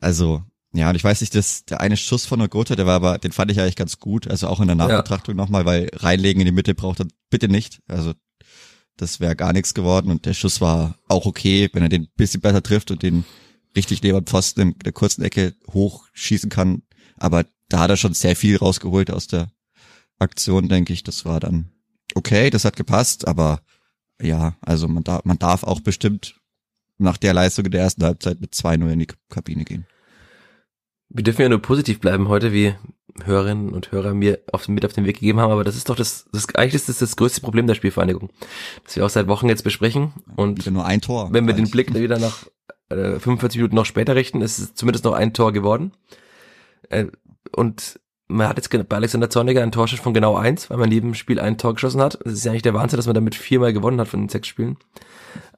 Also ja, und ich weiß nicht, dass der eine Schuss von der Gotha, der war aber, den fand ich eigentlich ganz gut, also auch in der Nachbetrachtung ja. nochmal, weil reinlegen in die Mitte braucht er bitte nicht. Also das wäre gar nichts geworden und der Schuss war auch okay, wenn er den bisschen besser trifft und den richtig neben Pfosten in der kurzen Ecke hochschießen kann. Aber da hat er schon sehr viel rausgeholt aus der Aktion, denke ich. Das war dann okay, das hat gepasst, aber ja, also man darf, man darf auch bestimmt nach der Leistung der ersten Halbzeit mit 2-0 in die Kabine gehen. Wir dürfen ja nur positiv bleiben heute, wie Hörerinnen und Hörer mir auf, mit auf den Weg gegeben haben, aber das ist doch das, das eigentlich ist das das größte Problem der Spielvereinigung, das wir auch seit Wochen jetzt besprechen. Und wieder nur ein Tor. Wenn wir den Blick wieder nach äh, 45 Minuten noch später richten, ist es zumindest noch ein Tor geworden. Äh, und man hat jetzt bei Alexander Zorniger einen Torschuss von genau eins, weil man neben Spiel ein Tor geschossen hat. Das ist ja eigentlich der Wahnsinn, dass man damit viermal gewonnen hat von den sechs Spielen.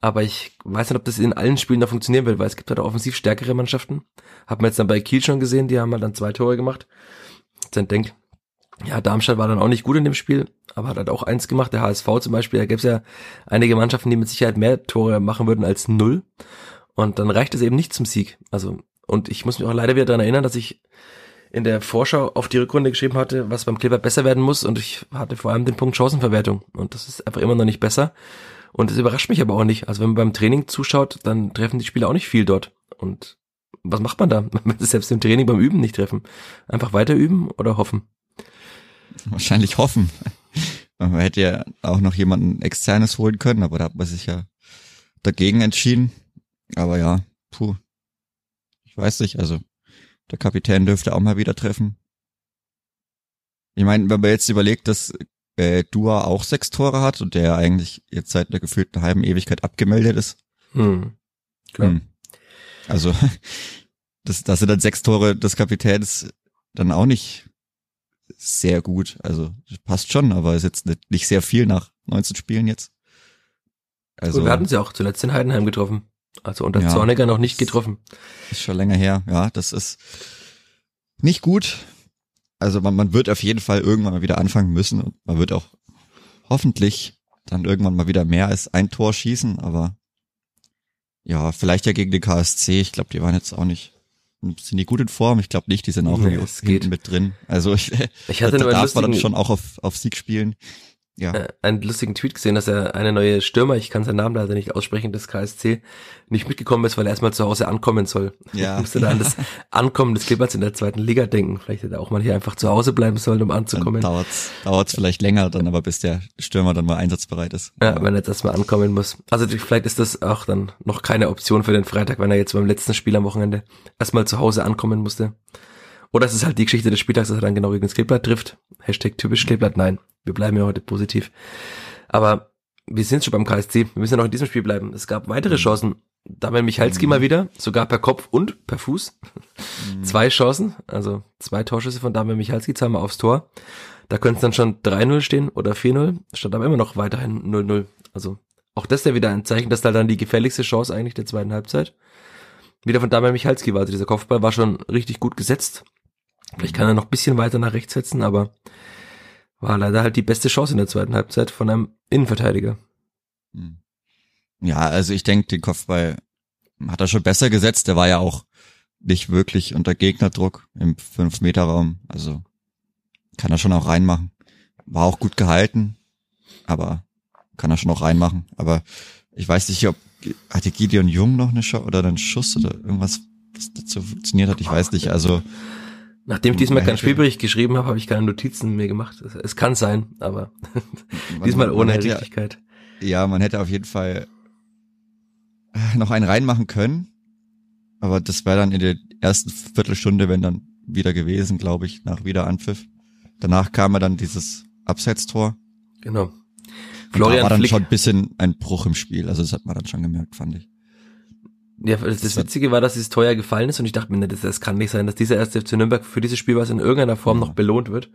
Aber ich weiß nicht, ob das in allen Spielen da funktionieren wird, weil es gibt halt offensiv stärkere Mannschaften. Hat man jetzt dann bei Kiel schon gesehen, die haben halt dann zwei Tore gemacht. Dann denkt, ja, Darmstadt war dann auch nicht gut in dem Spiel, aber hat halt auch eins gemacht. Der HSV zum Beispiel, da gäbe es ja einige Mannschaften, die mit Sicherheit mehr Tore machen würden als null. Und dann reicht es eben nicht zum Sieg. Also, und ich muss mich auch leider wieder daran erinnern, dass ich in der Vorschau auf die Rückrunde geschrieben hatte, was beim Kleber besser werden muss. Und ich hatte vor allem den Punkt Chancenverwertung. Und das ist einfach immer noch nicht besser. Und das überrascht mich aber auch nicht. Also wenn man beim Training zuschaut, dann treffen die Spieler auch nicht viel dort. Und was macht man da? Man will selbst im Training beim Üben nicht treffen. Einfach weiter üben oder hoffen? Wahrscheinlich hoffen. Man hätte ja auch noch jemanden externes holen können, aber da hat man sich ja dagegen entschieden. Aber ja, puh. Ich weiß nicht, also der Kapitän dürfte auch mal wieder treffen. Ich meine, wenn man jetzt überlegt, dass äh, Dua auch sechs Tore hat und der eigentlich jetzt seit einer gefühlten halben Ewigkeit abgemeldet ist. Hm. Klar. Hm. Also, das, das sind dann sechs Tore des Kapitäns dann auch nicht sehr gut. Also, passt schon, aber ist jetzt nicht, nicht sehr viel nach 19 Spielen jetzt. Also, wir hatten sie auch zuletzt in Heidenheim getroffen. Also unter ja, Zorniger noch nicht getroffen. Ist schon länger her, ja, das ist, nicht gut. Also man, man wird auf jeden Fall irgendwann mal wieder anfangen müssen und man wird auch hoffentlich dann irgendwann mal wieder mehr als ein Tor schießen, aber ja, vielleicht ja gegen den KSC. Ich glaube, die waren jetzt auch nicht sind die gut in Form? Ich glaube nicht, die sind auch nee, mit drin. Also ich, ich hatte da darf man dann schon auch auf, auf Sieg spielen ja. äh, einen lustigen Tweet gesehen, dass er eine neue Stürmer, ich kann seinen Namen leider nicht aussprechen, des KSC, nicht mitgekommen ist, weil er erstmal zu Hause ankommen soll. Ja. Ich musste da an das Ankommen des Kleberts in der zweiten Liga denken. Vielleicht hätte er auch mal hier einfach zu Hause bleiben sollen, um anzukommen. Dann dauert's, dauert's vielleicht länger dann, aber bis der Stürmer dann mal einsatzbereit ist. Ja, wenn er jetzt erstmal ankommen muss. Also vielleicht ist das auch dann noch keine Option für den Freitag, wenn er jetzt beim letzten Spiel am Wochenende erstmal zu Hause ankommen musste. Oder es ist halt die Geschichte des Spieltags, dass er dann genau gegen das Kleeblatt trifft. Hashtag typisch Kleeblatt, nein. Wir bleiben ja heute positiv. Aber wir sind schon beim KSC. Wir müssen ja noch in diesem Spiel bleiben. Es gab weitere mhm. Chancen. Damian Michalski mhm. mal wieder, sogar per Kopf und per Fuß. Mhm. Zwei Chancen, also zwei Torschüsse von Damian Michalski, zweimal aufs Tor. Da könnte es dann schon 3-0 stehen oder 4-0. Stand aber immer noch weiterhin 0-0. Also auch das ist ja wieder ein Zeichen, dass da dann die gefährlichste Chance eigentlich der zweiten Halbzeit wieder von Damian Michalski war. Also dieser Kopfball war schon richtig gut gesetzt. Vielleicht kann er noch ein bisschen weiter nach rechts setzen, aber war leider halt die beste Chance in der zweiten Halbzeit von einem Innenverteidiger. Hm. Ja, also ich denke, den Kopfball hat er schon besser gesetzt. Der war ja auch nicht wirklich unter Gegnerdruck im 5-Meter-Raum. Also kann er schon auch reinmachen. War auch gut gehalten, aber kann er schon auch reinmachen. Aber ich weiß nicht, ob hatte Gideon Jung noch eine Chance oder einen Schuss oder irgendwas, was dazu funktioniert hat. Ich weiß nicht. Also Nachdem ich diesmal keinen Spielbericht geschrieben habe, habe ich keine Notizen mehr gemacht. Es, kann sein, aber diesmal ohne man Richtigkeit. Ja, man hätte auf jeden Fall äh, noch einen reinmachen können. Aber das wäre dann in der ersten Viertelstunde, wenn dann wieder gewesen, glaube ich, nach Wiederanpfiff. Danach kam er dann dieses Absetztor. Genau. Florian da war dann Flick. schon ein bisschen ein Bruch im Spiel. Also das hat man dann schon gemerkt, fand ich. Ja, das Witzige war, dass es teuer gefallen ist und ich dachte mir, das, das kann nicht sein, dass dieser erste FC Nürnberg für dieses Spiel was in irgendeiner Form noch belohnt wird.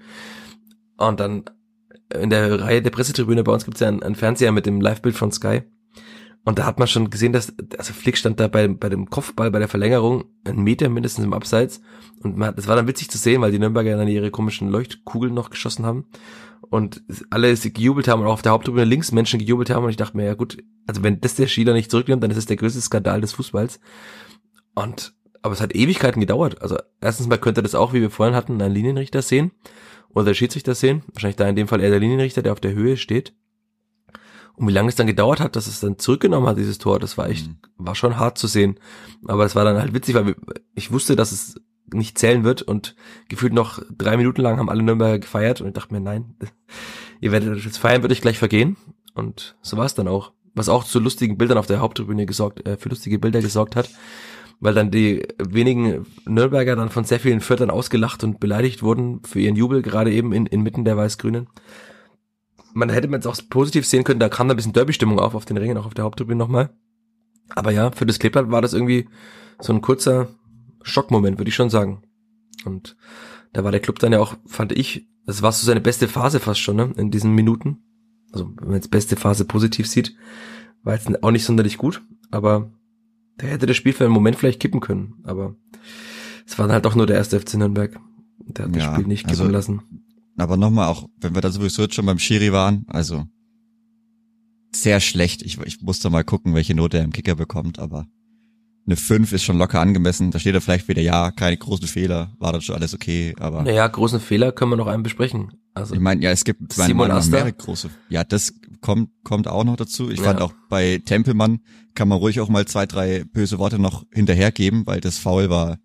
Und dann in der Reihe der Pressetribüne bei uns gibt es ja einen, einen Fernseher mit dem Live-Bild von Sky. Und da hat man schon gesehen, dass, also Flick stand da bei, bei dem Kopfball, bei der Verlängerung, einen Meter mindestens im Abseits. Und man, das war dann witzig zu sehen, weil die Nürnberger dann ihre komischen Leuchtkugeln noch geschossen haben und alle gejubelt haben und auch auf der Haupttribüne links Menschen gejubelt haben und ich dachte mir, ja gut, also wenn das der Schieler nicht zurücknimmt, dann ist es der größte Skandal des Fußballs. Und, aber es hat Ewigkeiten gedauert. Also erstens mal könnte das auch, wie wir vorhin hatten, ein Linienrichter sehen oder der Schiedsrichter sehen. Wahrscheinlich da in dem Fall eher der Linienrichter, der auf der Höhe steht. Und wie lange es dann gedauert hat, dass es dann zurückgenommen hat, dieses Tor, das war echt, mhm. war schon hart zu sehen. Aber es war dann halt witzig, weil ich wusste, dass es nicht zählen wird und gefühlt noch drei Minuten lang haben alle Nürnberger gefeiert und ich dachte mir, nein, ihr werdet jetzt feiern, wird euch gleich vergehen und so war es dann auch. Was auch zu lustigen Bildern auf der Haupttribüne gesorgt, äh, für lustige Bilder gesorgt hat, weil dann die wenigen Nürnberger dann von sehr vielen Viertern ausgelacht und beleidigt wurden für ihren Jubel, gerade eben in, inmitten der Weiß-Grünen. Man hätte man jetzt auch positiv sehen können, da kam da ein bisschen Derby-Stimmung auf, auf den Ringen, auch auf der Haupttribüne nochmal. Aber ja, für das Kleeblatt war das irgendwie so ein kurzer, Schockmoment, würde ich schon sagen. Und da war der Club dann ja auch, fand ich, das war so seine beste Phase fast schon, ne, in diesen Minuten. Also, wenn man jetzt beste Phase positiv sieht, war jetzt auch nicht sonderlich gut, aber der hätte das Spiel für einen Moment vielleicht kippen können, aber es war dann halt auch nur der erste FC Nürnberg. Der hat ja, das Spiel nicht kippen also, lassen. Aber nochmal auch, wenn wir da sowieso jetzt schon beim Schiri waren, also sehr schlecht. Ich, ich musste mal gucken, welche Note er im Kicker bekommt, aber eine 5 ist schon locker angemessen. Da steht er vielleicht wieder, ja, keine großen Fehler, war das schon alles okay, aber. Naja, großen Fehler können wir noch einen besprechen. Also. Ich meine, ja, es gibt Simon noch mehrere große. Ja, das kommt, kommt auch noch dazu. Ich ja. fand auch bei Tempelmann kann man ruhig auch mal zwei, drei böse Worte noch hinterhergeben, weil das Foul war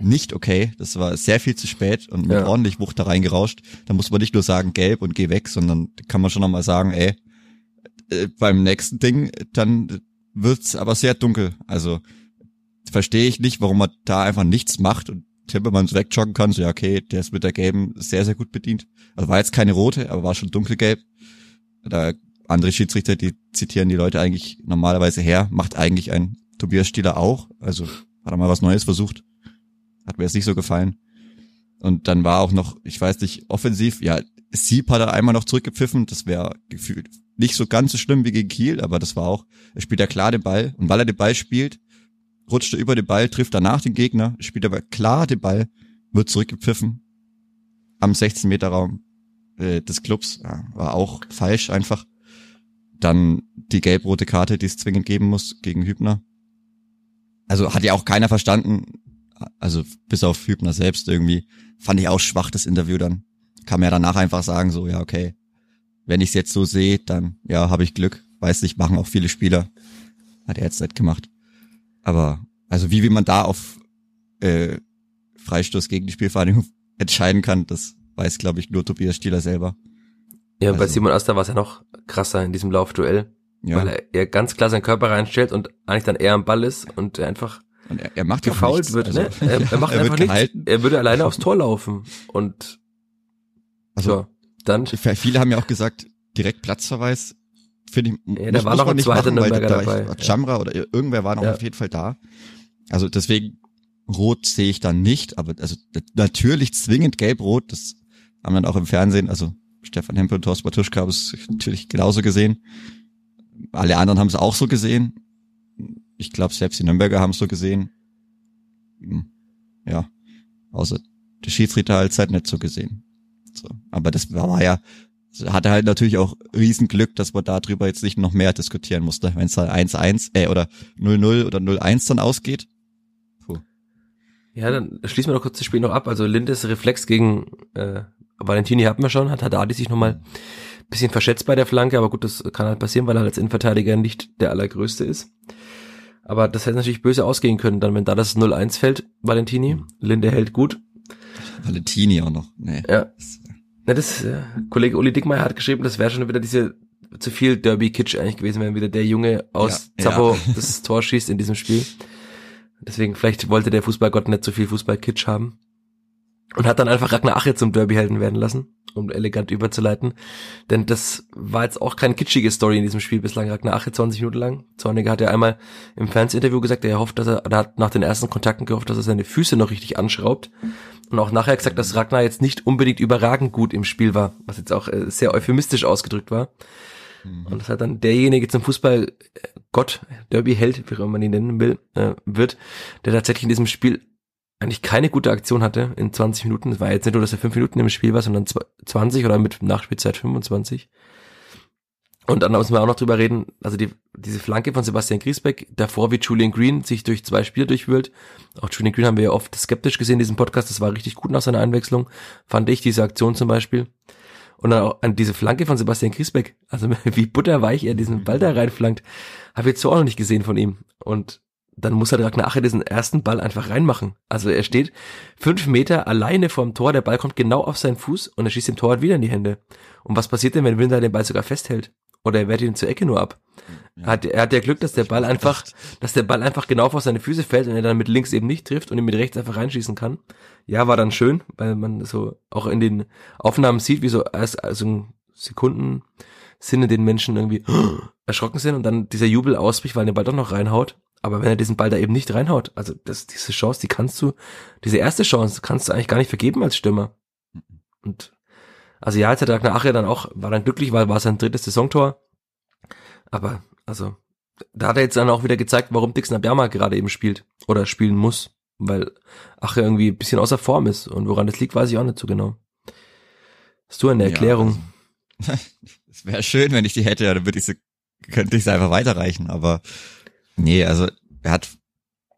nicht okay. Das war sehr viel zu spät und mit ja. ordentlich Wucht da reingerauscht. Da muss man nicht nur sagen, gelb und geh weg, sondern kann man schon noch mal sagen, ey, äh, beim nächsten Ding, dann wird's aber sehr dunkel. Also verstehe ich nicht, warum man da einfach nichts macht und Timmermans wegjoggen kann. So, ja, okay, der ist mit der gelben sehr, sehr gut bedient. Also war jetzt keine rote, aber war schon dunkelgelb. Da andere Schiedsrichter, die zitieren die Leute eigentlich normalerweise her, macht eigentlich ein Tobias Stieler auch. Also hat er mal was Neues versucht. Hat mir jetzt nicht so gefallen. Und dann war auch noch, ich weiß nicht, offensiv, ja, Sieb hat er einmal noch zurückgepfiffen. Das wäre gefühlt nicht so ganz so schlimm wie gegen Kiel, aber das war auch, er spielt ja klar den Ball. Und weil er den Ball spielt, rutscht er über den Ball, trifft danach den Gegner, spielt aber klar den Ball, wird zurückgepfiffen am 16 Meter Raum äh, des Clubs. Ja, war auch falsch einfach. Dann die gelb-rote Karte, die es zwingend geben muss gegen Hübner. Also hat ja auch keiner verstanden, also bis auf Hübner selbst irgendwie, fand ich auch schwach das Interview dann. Kann mir ja danach einfach sagen, so, ja, okay, wenn ich es jetzt so sehe, dann ja, habe ich Glück. Weiß nicht, machen auch viele Spieler. Hat er jetzt nicht gemacht. Aber, also wie, wie man da auf äh, Freistoß gegen die Spielvereinigung entscheiden kann, das weiß, glaube ich, nur Tobias Stieler selber. Ja, also, bei Simon Asta war es ja noch krasser in diesem Laufduell. Ja. Weil er, er ganz klar seinen Körper reinstellt und eigentlich dann eher am Ball ist und er einfach und er, er macht gefault wird, also, ne? Er, er macht er einfach nichts. Er würde alleine aufs Tor laufen und also so, dann viele haben ja auch gesagt, direkt Platzverweis finde ich ja, da war noch ein zweiter Nürnberger dabei. Chamra ja. oder irgendwer war noch ja. auf jeden Fall da. Also deswegen rot sehe ich dann nicht, aber also natürlich zwingend gelb-rot, das haben wir dann auch im Fernsehen, also Stefan Hempel und Thorsten Batuschka haben es natürlich genauso gesehen. Alle anderen haben es auch so gesehen. Ich glaube, selbst die Nürnberger haben es so gesehen. Hm, ja, außer der Schiedsrichter halt nicht so gesehen. So. Aber das war ja, hatte halt natürlich auch Riesenglück, dass man darüber jetzt nicht noch mehr diskutieren musste. Wenn es halt 1-1 äh, oder 0-0 oder 0-1 dann ausgeht. Puh. Ja, dann schließen wir doch kurz das Spiel noch ab. Also Lindes Reflex gegen äh, Valentini hatten wir schon, hat Haddadi sich nochmal bisschen verschätzt bei der Flanke, aber gut, das kann halt passieren, weil er als Innenverteidiger nicht der allergrößte ist. Aber das hätte natürlich böse ausgehen können, dann wenn da das 0-1 fällt, Valentini. Linde hält gut. Valentini auch noch. Nee. Ja. Na, das, äh, Kollege Uli Dickmeyer hat geschrieben, das wäre schon wieder diese zu viel Derby-Kitsch eigentlich gewesen, wenn wieder der Junge aus ja, Zappo ja. das Tor schießt in diesem Spiel. Deswegen, vielleicht wollte der Fußballgott nicht so viel Fußball-Kitsch haben. Und hat dann einfach Ragnar Ache zum Derby-Helden werden lassen, um elegant überzuleiten. Denn das war jetzt auch keine kitschige Story in diesem Spiel bislang. Ragnar Ache 20 Minuten lang. Zorniger hat ja einmal im Fernsehinterview gesagt, er hofft, dass er, er hat nach den ersten Kontakten gehofft, dass er seine Füße noch richtig anschraubt. Und auch nachher gesagt, dass Ragnar jetzt nicht unbedingt überragend gut im Spiel war, was jetzt auch äh, sehr euphemistisch ausgedrückt war. Mhm. Und das hat dann derjenige zum Fußball Gott, Derby-Held, wie auch immer man ihn nennen will, äh, wird, der tatsächlich in diesem Spiel eigentlich keine gute Aktion hatte in 20 Minuten. Es war jetzt nicht nur, dass er 5 Minuten im Spiel war, sondern 20 oder mit Nachspielzeit 25. Und dann müssen wir auch noch drüber reden, also die, diese Flanke von Sebastian Griesbeck, davor wie Julian Green sich durch zwei Spiele durchwühlt. Auch Julian Green haben wir ja oft skeptisch gesehen in diesem Podcast, das war richtig gut nach seiner Einwechslung, fand ich, diese Aktion zum Beispiel. Und dann auch an diese Flanke von Sebastian Griesbeck, also wie butterweich er diesen Ball da reinflankt, habe ich jetzt so auch noch nicht gesehen von ihm. Und dann muss er Ragnar Ache diesen ersten Ball einfach reinmachen. Also er steht fünf Meter alleine vorm Tor, der Ball kommt genau auf seinen Fuß und er schießt dem Torwart wieder in die Hände. Und was passiert denn, wenn Winter den Ball sogar festhält? Oder er wehrt ihn zur Ecke nur ab? Ja. Er, hat, er hat ja Glück, dass der Ball einfach, dass der Ball einfach genau vor seine Füße fällt und er dann mit links eben nicht trifft und ihn mit rechts einfach reinschießen kann. Ja, war dann schön, weil man so auch in den Aufnahmen sieht, wie so erst also Sekunden Sinne den Menschen irgendwie erschrocken sind und dann dieser Jubel ausbricht, weil er den Ball doch noch reinhaut. Aber wenn er diesen Ball da eben nicht reinhaut, also das, diese Chance, die kannst du, diese erste Chance kannst du eigentlich gar nicht vergeben als Stürmer. Und also ja, jetzt hat Ragnar Ache dann auch, war dann glücklich, weil war sein drittes Saisontor. Aber, also, da hat er jetzt dann auch wieder gezeigt, warum Dixon Abjama gerade eben spielt oder spielen muss. Weil Ache irgendwie ein bisschen außer Form ist. Und woran das liegt, weiß ich auch nicht so genau. Hast du eine Erklärung? Ja, also, es wäre schön, wenn ich die hätte, dann würde ich sie, könnte ich sie einfach weiterreichen, aber Nee, also er hat,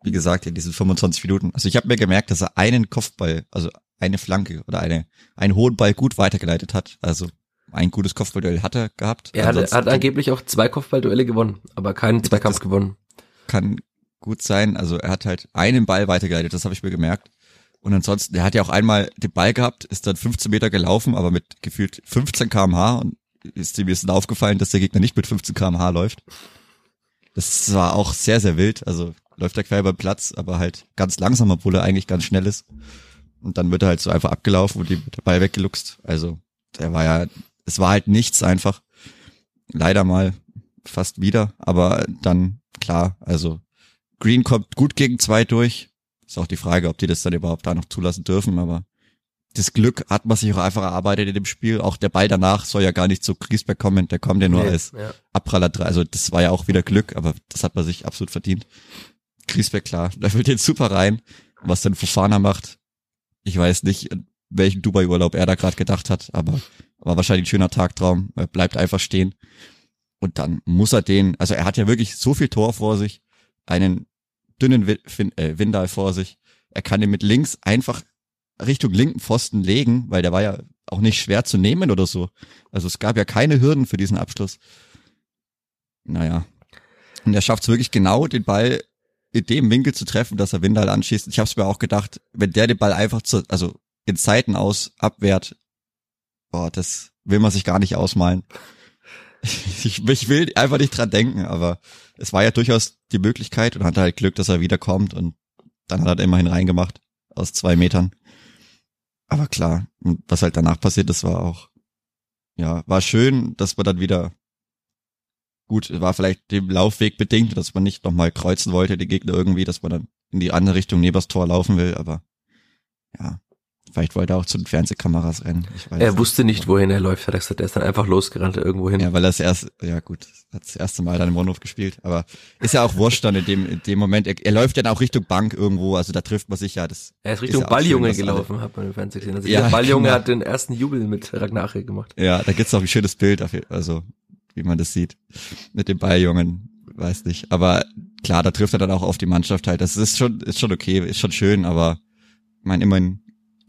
wie gesagt, in diesen 25 Minuten, also ich habe mir gemerkt, dass er einen Kopfball, also eine Flanke oder eine, einen hohen Ball gut weitergeleitet hat. Also ein gutes Kopfballduell hat er gehabt. Er hat, hat angeblich auch zwei Kopfballduelle gewonnen, aber keinen Zweikampf gewonnen. Kann gut sein. Also er hat halt einen Ball weitergeleitet, das habe ich mir gemerkt. Und ansonsten, er hat ja auch einmal den Ball gehabt, ist dann 15 Meter gelaufen, aber mit gefühlt 15 kmh und ist ihm ist aufgefallen, dass der Gegner nicht mit 15 kmh läuft. Das war auch sehr, sehr wild. Also läuft er quer über den Platz, aber halt ganz langsam, obwohl er eigentlich ganz schnell ist. Und dann wird er halt so einfach abgelaufen und der Ball weggeluchst. Also der war ja, es war halt nichts einfach. Leider mal fast wieder, aber dann klar, also Green kommt gut gegen zwei durch. Ist auch die Frage, ob die das dann überhaupt da noch zulassen dürfen, aber das Glück hat man sich auch einfach erarbeitet in dem Spiel. Auch der Ball danach soll ja gar nicht zu Griesbeck kommen, der kommt ja nur nee, als ja. Abpraller dran. Also das war ja auch wieder Glück, aber das hat man sich absolut verdient. Griesbeck, klar, da fällt jetzt super rein. Was dann Fofana macht, Ich weiß nicht, welchen Dubai-Urlaub er da gerade gedacht hat, aber war wahrscheinlich ein schöner Tagtraum. Er bleibt einfach stehen. Und dann muss er den, also er hat ja wirklich so viel Tor vor sich, einen dünnen äh, Windal vor sich. Er kann den mit links einfach Richtung linken Pfosten legen, weil der war ja auch nicht schwer zu nehmen oder so. Also es gab ja keine Hürden für diesen Abschluss. Naja. Und er schafft es wirklich genau, den Ball in dem Winkel zu treffen, dass er Windal anschießt. Ich habe es mir auch gedacht, wenn der den Ball einfach zu, also in Zeiten aus abwehrt, boah, das will man sich gar nicht ausmalen. Ich, ich will einfach nicht dran denken, aber es war ja durchaus die Möglichkeit und hatte halt Glück, dass er wiederkommt und dann hat er immerhin reingemacht aus zwei Metern. Aber klar, was halt danach passiert das war auch, ja, war schön, dass man dann wieder gut, war vielleicht dem Laufweg bedingt, dass man nicht nochmal kreuzen wollte, die Gegner irgendwie, dass man dann in die andere Richtung neben das Tor laufen will, aber ja, Vielleicht wollte er auch zu den Fernsehkameras rennen. er wusste nicht, wohin er läuft, hat er gesagt. Er ist dann einfach losgerannt irgendwo hin. Ja, weil er das erste, ja gut, hat das erste Mal dann im Rundhof gespielt. Aber ist ja auch wurscht dann in dem, in dem Moment. Er, er läuft dann auch Richtung Bank irgendwo, also da trifft man sich ja. Das er ist Richtung ist Balljunge gelaufen, alle. hat man im Fernsehen gesehen. Also ja, der Balljunge genau. hat den ersten Jubel mit Ragnache gemacht. Ja, da gibt's auch ein schönes Bild dafür, also wie man das sieht. Mit dem Balljungen, weiß nicht. Aber klar, da trifft er dann auch auf die Mannschaft halt. Das ist schon, ist schon okay, ist schon schön, aber ich meine, immerhin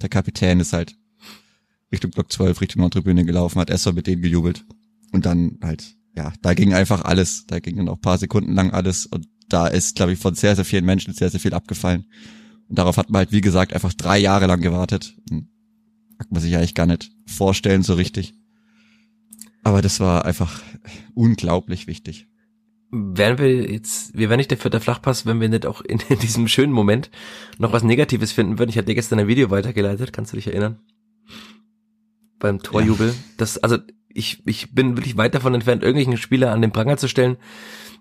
der Kapitän ist halt Richtung Block 12, Richtung Nordtribüne gelaufen, hat erstmal mit denen gejubelt. Und dann halt, ja, da ging einfach alles. Da ging dann auch paar Sekunden lang alles. Und da ist, glaube ich, von sehr, sehr vielen Menschen sehr, sehr viel abgefallen. Und darauf hat man halt, wie gesagt, einfach drei Jahre lang gewartet. Kann man sich eigentlich gar nicht vorstellen so richtig. Aber das war einfach unglaublich wichtig wären wir jetzt, wir wären nicht der vierte Flachpass, wenn wir nicht auch in, in, diesem schönen Moment noch was Negatives finden würden. Ich hatte dir gestern ein Video weitergeleitet, kannst du dich erinnern? Beim Torjubel. Ja. Das, also ich, ich bin wirklich weit davon entfernt, irgendwelchen Spieler an den Pranger zu stellen.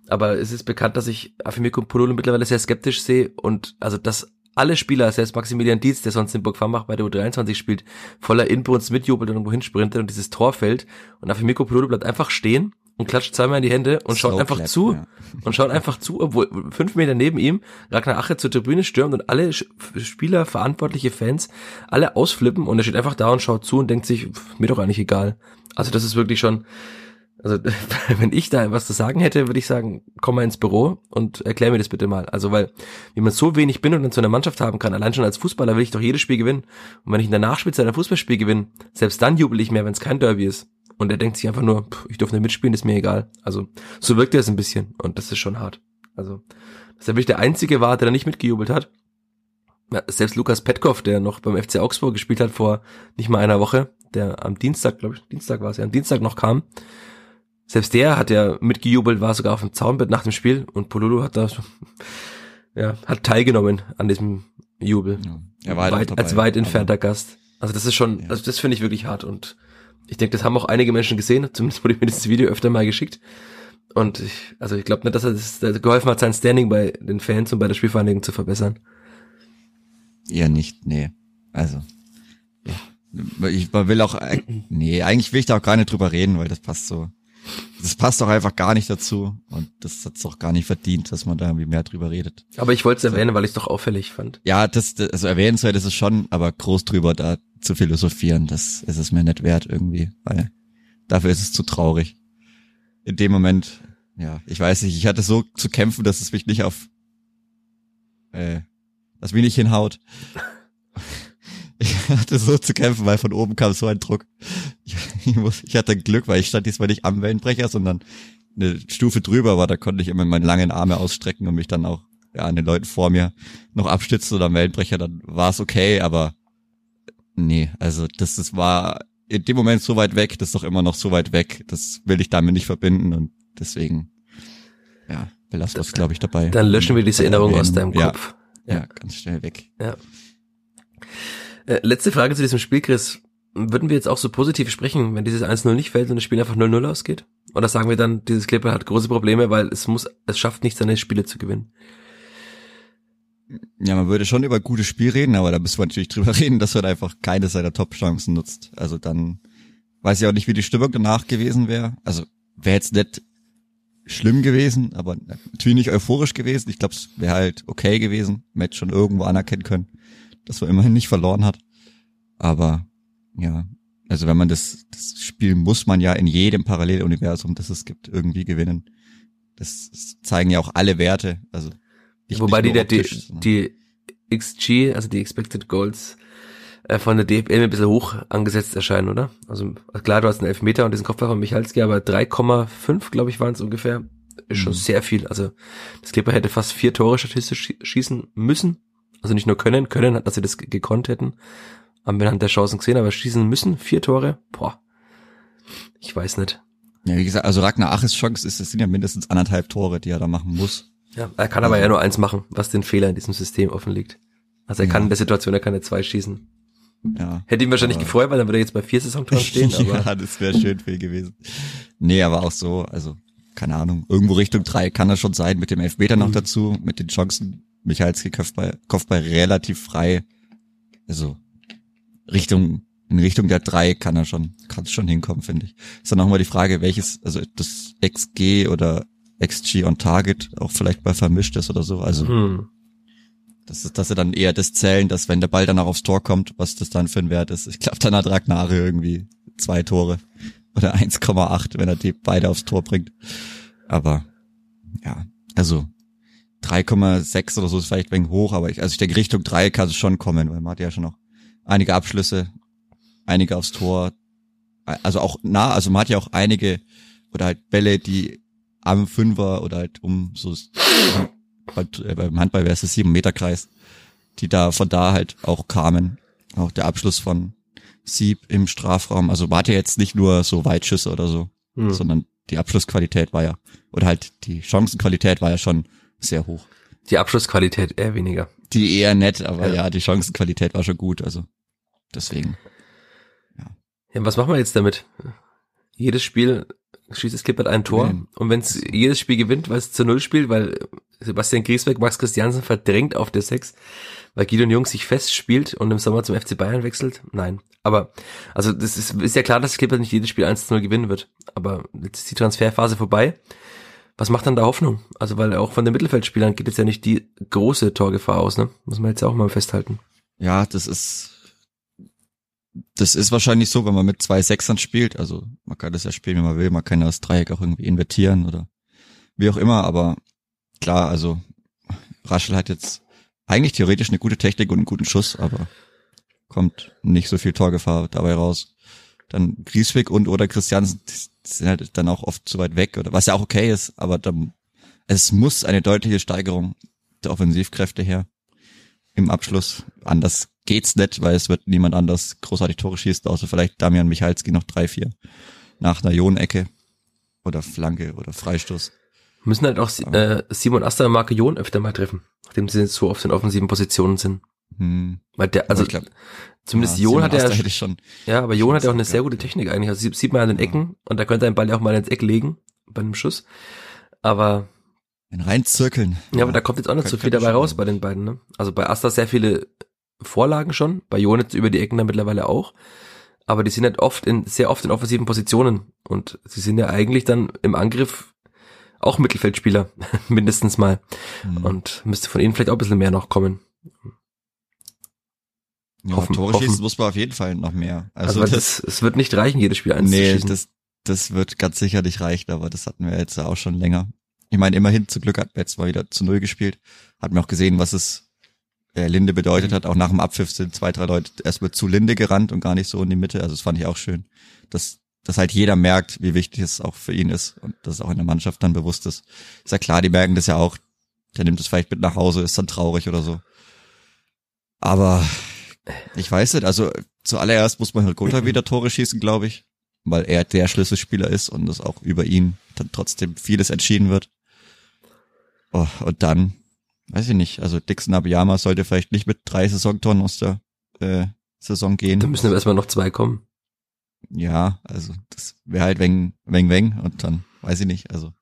Aber es ist bekannt, dass ich Afimiko Pololo mittlerweile sehr skeptisch sehe und also dass alle Spieler, selbst Maximilian Dietz, der sonst in Burg Farmbach bei der U23 spielt, voller Inbrunst mitjubelt und irgendwo hinsprintet und dieses Tor fällt und Afimiko Pololo bleibt einfach stehen und klatscht zweimal in die Hände und schaut einfach clap, zu ja. und schaut einfach zu, obwohl fünf Meter neben ihm Ragnar Ache zur Tribüne stürmt und alle Spieler, verantwortliche Fans, alle ausflippen und er steht einfach da und schaut zu und denkt sich, mir doch eigentlich egal. Also das ist wirklich schon, also wenn ich da was zu sagen hätte, würde ich sagen, komm mal ins Büro und erklär mir das bitte mal. Also weil, wie man so wenig bin und dann zu einer Mannschaft haben kann, allein schon als Fußballer will ich doch jedes Spiel gewinnen. Und wenn ich in der Nachspielzeit ein Fußballspiel gewinne, selbst dann jubel ich mehr, wenn es kein Derby ist. Und er denkt sich einfach nur, pff, ich durfte nicht mitspielen, ist mir egal. Also so wirkt er es ein bisschen und das ist schon hart. Also, dass er wirklich der Einzige war, der da nicht mitgejubelt hat. Ja, selbst Lukas Petkov, der noch beim FC Augsburg gespielt hat vor nicht mal einer Woche, der am Dienstag, glaube ich, Dienstag war es ja, am Dienstag noch kam. Selbst der hat ja mitgejubelt, war sogar auf dem Zaunbett nach dem Spiel und Polulu hat da, ja, hat teilgenommen an diesem Jubel. Ja, er war halt weit, als weit entfernter Gast. Also das ist schon, ja. also das finde ich wirklich hart und ich denke, das haben auch einige Menschen gesehen, zumindest wurde mir dieses Video öfter mal geschickt. Und ich, also ich glaube nicht, dass er das geholfen hat, sein Standing bei den Fans und bei der Spielvereinigung zu verbessern. Ja, nicht, nee. Also, ja. Ich man will auch, äh, nee, eigentlich will ich da auch gar nicht drüber reden, weil das passt so. Das passt doch einfach gar nicht dazu und das hat's doch gar nicht verdient, dass man da irgendwie mehr drüber redet. Aber ich wollte es erwähnen, weil ich es doch auffällig fand. Ja, das, das also erwähnenswert ist es schon, aber groß drüber da zu philosophieren, das ist es mir nicht wert irgendwie, weil dafür ist es zu traurig. In dem Moment, ja, ich weiß nicht, ich hatte so zu kämpfen, dass es mich nicht auf, äh, dass mich nicht hinhaut. Ich hatte so zu kämpfen, weil von oben kam so ein Druck. Ich, ich, muss, ich hatte Glück, weil ich stand diesmal nicht am Wellenbrecher, sondern eine Stufe drüber war, da konnte ich immer meine langen Arme ausstrecken und mich dann auch ja, an den Leuten vor mir noch abstützen oder am Wellenbrecher, dann war es okay, aber nee, also das, das war in dem Moment so weit weg, das ist doch immer noch so weit weg, das will ich damit nicht verbinden und deswegen, ja, belassen wir es, glaube ich, dabei. Dann löschen wir diese Erinnerung aus deinem Kopf. Ja, ja, ganz schnell weg. Ja. Äh, letzte Frage zu diesem Spiel, Chris. Würden wir jetzt auch so positiv sprechen, wenn dieses 1-0 nicht fällt und das Spiel einfach 0-0 ausgeht? Oder sagen wir dann, dieses Clipper hat große Probleme, weil es muss, es schafft nicht, seine Spiele zu gewinnen? Ja, man würde schon über gutes Spiel reden, aber da müssen wir natürlich drüber reden, dass er einfach keine seiner Top-Chancen nutzt. Also dann weiß ich auch nicht, wie die Stimmung danach gewesen wäre. Also wäre jetzt nicht schlimm gewesen, aber natürlich nicht euphorisch gewesen. Ich glaube, es wäre halt okay gewesen. Hätte schon irgendwo anerkennen können, dass man immerhin nicht verloren hat. Aber ja, also wenn man das, das Spiel muss man ja in jedem Paralleluniversum, das es gibt, irgendwie gewinnen. Das zeigen ja auch alle Werte. Also nicht, Wobei nicht die, optisch, die, die XG, also die Expected Goals äh, von der DFL ein bisschen hoch angesetzt erscheinen, oder? Also klar, du hast einen Elfmeter und diesen Kopfball von Michalski, aber 3,5, glaube ich, waren es ungefähr. Ist schon mhm. sehr viel. Also das Clipper hätte fast vier Tore statistisch schießen müssen. Also nicht nur können, können, dass sie das gekonnt hätten. Haben wir anhand der Chancen gesehen, aber schießen müssen. Vier Tore. Boah. Ich weiß nicht. Ja, wie gesagt, also Ragnar Aches Chance ist, das sind ja mindestens anderthalb Tore, die er da machen muss. Ja, er kann aber ja nur eins machen, was den Fehler in diesem System offen liegt. Also er ja. kann in der Situation, er kann ja zwei schießen. Ja. Hätte ihn wahrscheinlich gefreut, weil dann würde er jetzt bei vier Saisontoren stehen. Aber ja, das wäre schön für ihn gewesen. Nee, aber auch so, also, keine Ahnung, irgendwo Richtung drei kann er schon sein, mit dem Elfmeter mhm. noch dazu, mit den Chancen. Michalski Kopfball, Kopfball relativ frei. Also, Richtung, in Richtung der drei kann er schon, kann es schon hinkommen, finde ich. Ist dann auch mal die Frage, welches, also das XG oder XG on Target auch vielleicht mal vermischt ist oder so. Also, hm. Das ist, dass sie dann eher das zählen, dass wenn der Ball dann auch aufs Tor kommt, was das dann für ein Wert ist. Ich glaube, dann hat Ragnare irgendwie zwei Tore oder 1,8, wenn er die beide aufs Tor bringt. Aber ja, also 3,6 oder so ist vielleicht ein wenig hoch, aber ich, also ich denke Richtung 3 kann es schon kommen, weil man hat ja schon noch einige Abschlüsse, einige aufs Tor, also auch nah, also man hat ja auch einige oder halt Bälle, die am Fünfer oder halt um so äh, beim Handball wäre es der sieben Meter Kreis, die da von da halt auch kamen. Auch der Abschluss von Sieb im Strafraum. Also war jetzt nicht nur so Weitschüsse oder so, mhm. sondern die Abschlussqualität war ja, oder halt die Chancenqualität war ja schon sehr hoch. Die Abschlussqualität eher weniger. Die eher nett, aber ja, ja die Chancenqualität war schon gut, also deswegen. Ja. ja, was machen wir jetzt damit? Jedes Spiel schießt es Klippert ein Tor. Mhm. Und wenn es jedes Spiel gewinnt, weil es zu Null spielt, weil Sebastian Griesbeck Max Christiansen verdrängt auf der Sechs, weil Gideon Jung sich festspielt und im Sommer zum FC Bayern wechselt. Nein. Aber, also, das ist, ist ja klar, dass Klippert nicht jedes Spiel 1 zu 0 gewinnen wird. Aber jetzt ist die Transferphase vorbei. Was macht dann da Hoffnung? Also, weil auch von den Mittelfeldspielern geht jetzt ja nicht die große Torgefahr aus, ne? Muss man jetzt auch mal festhalten. Ja, das ist, das ist wahrscheinlich so, wenn man mit zwei Sechsern spielt. Also man kann das ja spielen, wie man will. Man kann das Dreieck auch irgendwie invertieren oder wie auch immer. Aber klar, also Raschel hat jetzt eigentlich theoretisch eine gute Technik und einen guten Schuss, aber kommt nicht so viel Torgefahr dabei raus. Dann Grieswick und oder Christiansen sind halt dann auch oft zu weit weg oder was ja auch okay ist, aber dann, es muss eine deutliche Steigerung der Offensivkräfte her im Abschluss. Anders geht's nicht, weil es wird niemand anders großartig Tore schießt, außer vielleicht Damian Michalski noch drei, vier nach einer Jon-Ecke oder Flanke oder Freistoß. Müssen halt auch äh, Simon Asta und Marke Jon öfter mal treffen, nachdem sie so oft in offensiven Positionen sind. Hm. Weil der, also glaub, zumindest ja, Jon hat ja schon. Ja, aber Jon hat ja auch eine sehr gute Technik eigentlich. Also sieht man an den Ecken und da könnte ein Ball ja auch mal ins Eck legen bei einem Schuss. Aber ein reinzirkeln. Ja, aber da kommt jetzt auch nicht so viel dabei raus bei den beiden. Ne? Also bei Asta sehr viele Vorlagen schon, bei Jonitz über die Ecken dann mittlerweile auch. Aber die sind halt oft in, sehr oft in offensiven Positionen. Und sie sind ja eigentlich dann im Angriff auch Mittelfeldspieler, mindestens mal. Mhm. Und müsste von ihnen vielleicht auch ein bisschen mehr noch kommen. Ja, hoffen, Tore hoffen. schießen muss man auf jeden Fall noch mehr. Also, also das, es wird nicht reichen, jedes Spiel eins nee, das, das wird ganz sicher nicht reichen, aber das hatten wir jetzt auch schon länger. Ich meine, immerhin zum Glück hat jetzt mal wieder zu Null gespielt. Hat mir auch gesehen, was es äh, Linde bedeutet hat. Auch nach dem Abpfiff sind zwei, drei Leute erstmal zu Linde gerannt und gar nicht so in die Mitte. Also das fand ich auch schön, dass, dass halt jeder merkt, wie wichtig es auch für ihn ist und dass es auch in der Mannschaft dann bewusst ist. Ist ja klar, die merken das ja auch. Der nimmt es vielleicht mit nach Hause, ist dann traurig oder so. Aber ich weiß nicht, also zuallererst muss man halt Gotha wieder Tore schießen, glaube ich, weil er der Schlüsselspieler ist und das auch über ihn dann trotzdem vieles entschieden wird. Oh, und dann weiß ich nicht, also Dixon Abiyama sollte vielleicht nicht mit drei Saisontonnen aus der äh, Saison gehen. Da müssen aber erstmal noch zwei kommen. Ja, also das wäre halt weng, weng, weng und dann weiß ich nicht, also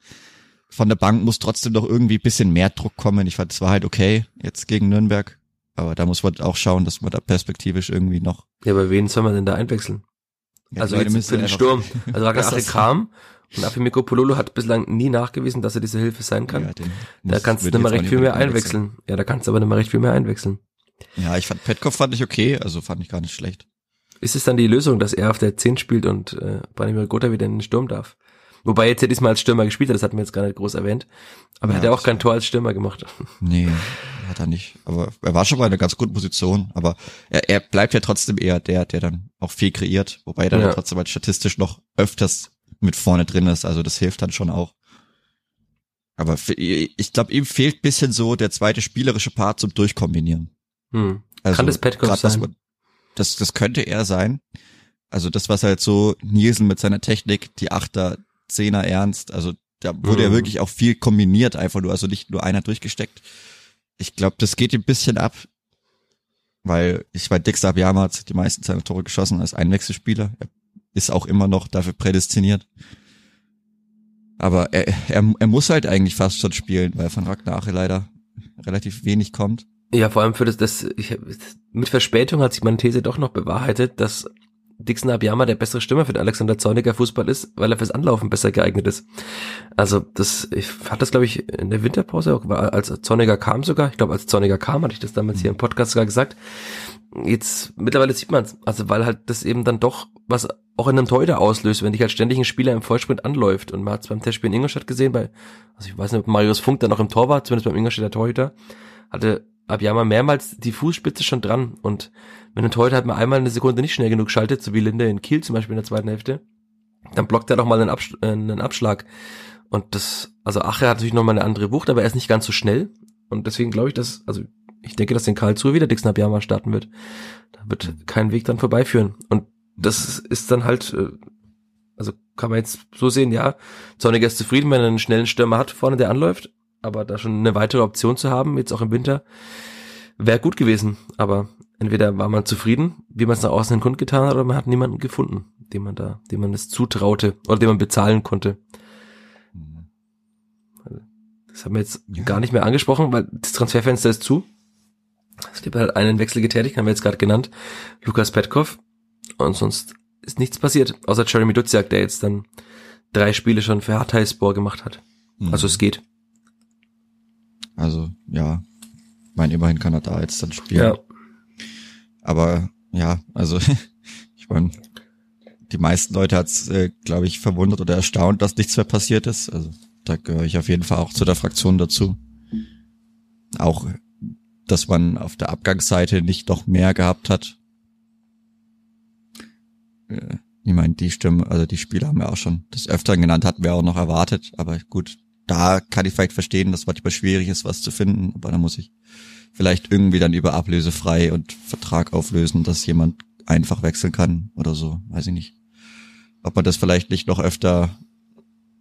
von der Bank muss trotzdem noch irgendwie bisschen mehr Druck kommen. Ich fand, es war halt okay jetzt gegen Nürnberg, aber da muss man auch schauen, dass man da perspektivisch irgendwie noch. Ja, aber wen soll man denn da einwechseln? Ja, also jetzt für den Sturm. Also Ragnar kam und Afimiko Pololo hat bislang nie nachgewiesen, dass er diese Hilfe sein kann. Ja, da kannst du nicht mal recht viel mehr einwechseln. Ja, da kannst du aber nicht mal recht viel mehr einwechseln. Ja, ich fand Petkov fand ich okay, also fand ich gar nicht schlecht. Ist es dann die Lösung, dass er auf der 10 spielt und äh, Branimir Gotha wieder in den Sturm darf? Wobei jetzt ja diesmal als Stürmer gespielt hat, das hatten wir jetzt gar nicht groß erwähnt. Aber ja, er hat ja auch kein Tor als Stürmer gemacht. Nee, hat er nicht. Aber er war schon bei einer ganz guten Position. Aber er, er bleibt ja trotzdem eher der, der dann auch viel kreiert. Wobei er dann ja. trotzdem halt statistisch noch öfters mit vorne drin ist. Also das hilft dann schon auch. Aber ich glaube, ihm fehlt bisschen so der zweite spielerische Part zum Durchkombinieren. Hm. Also Kann das Petkoff sein? Das, das, das könnte er sein. Also das, was halt so Nielsen mit seiner Technik, die Achter, Zehner ernst, also da wurde mhm. ja wirklich auch viel kombiniert, einfach nur, also nicht nur einer durchgesteckt. Ich glaube, das geht ein bisschen ab, weil ich bei Dix Abiyama hat die meisten seiner Tore geschossen als Einwechselspieler. Er ist auch immer noch dafür prädestiniert. Aber er, er, er muss halt eigentlich fast schon spielen, weil von Ragnar leider relativ wenig kommt. Ja, vor allem für das, das ich, mit Verspätung hat sich meine These doch noch bewahrheitet, dass Dixon Abiyama der bessere Stürmer für den Alexander Zorniger Fußball ist, weil er fürs Anlaufen besser geeignet ist. Also das, ich hatte das glaube ich in der Winterpause, auch, als Zorniger kam sogar, ich glaube als Zorniger kam, hatte ich das damals hier im Podcast sogar gesagt. Jetzt mittlerweile sieht man es, also weil halt das eben dann doch was auch in einem Torhüter auslöst, wenn dich halt ständig ein Spieler im Vollsprint anläuft. Und man hat es beim Testspiel in Ingolstadt gesehen, bei, also ich weiß nicht, ob Marius Funk da noch im Tor war, zumindest beim Ingolstädter Torhüter, hatte Abiyama mehrmals die Fußspitze schon dran. Und wenn ein Torhüter halt mal einmal eine Sekunde nicht schnell genug schaltet, so wie Linde in Kiel zum Beispiel in der zweiten Hälfte, dann blockt er doch mal einen, Absch äh, einen Abschlag. Und das, also Ache hat natürlich nochmal eine andere Wucht, aber er ist nicht ganz so schnell. Und deswegen glaube ich, dass, also ich denke, dass den Karlsruhe wieder Dixon Abiyama starten wird. Da wird kein Weg dann vorbeiführen. Und das ist dann halt, äh, also kann man jetzt so sehen, ja, Zorniger ist zufrieden, wenn er einen schnellen Stürmer hat vorne, der anläuft, aber da schon eine weitere Option zu haben, jetzt auch im Winter, wäre gut gewesen. Aber entweder war man zufrieden, wie man es nach außen hin kundgetan hat, oder man hat niemanden gefunden, dem man da, dem man es zutraute oder dem man bezahlen konnte. Das haben wir jetzt ja. gar nicht mehr angesprochen, weil das Transferfenster ist zu. Es gibt halt einen Wechsel getätigt, haben wir jetzt gerade genannt. Lukas Petkov. Und sonst ist nichts passiert, außer Jeremy Duziak, der jetzt dann drei Spiele schon für Hatayspor gemacht hat. Mhm. Also es geht. Also, ja. Ich meine, immerhin kann er da jetzt dann spielen. Ja. Aber ja, also ich meine, die meisten Leute hat's, äh, glaube ich, verwundert oder erstaunt, dass nichts mehr passiert ist. Also da gehöre ich auf jeden Fall auch zu der Fraktion dazu. Auch, dass man auf der Abgangsseite nicht noch mehr gehabt hat. Äh, ich meine, die Stimme, also die Spieler haben wir auch schon des Öfteren genannt, hatten wir auch noch erwartet. Aber gut, da kann ich vielleicht verstehen, dass manchmal schwierig ist, was zu finden, aber da muss ich vielleicht irgendwie dann über Ablöse frei und Vertrag auflösen, dass jemand einfach wechseln kann oder so, weiß ich nicht. Ob man das vielleicht nicht noch öfter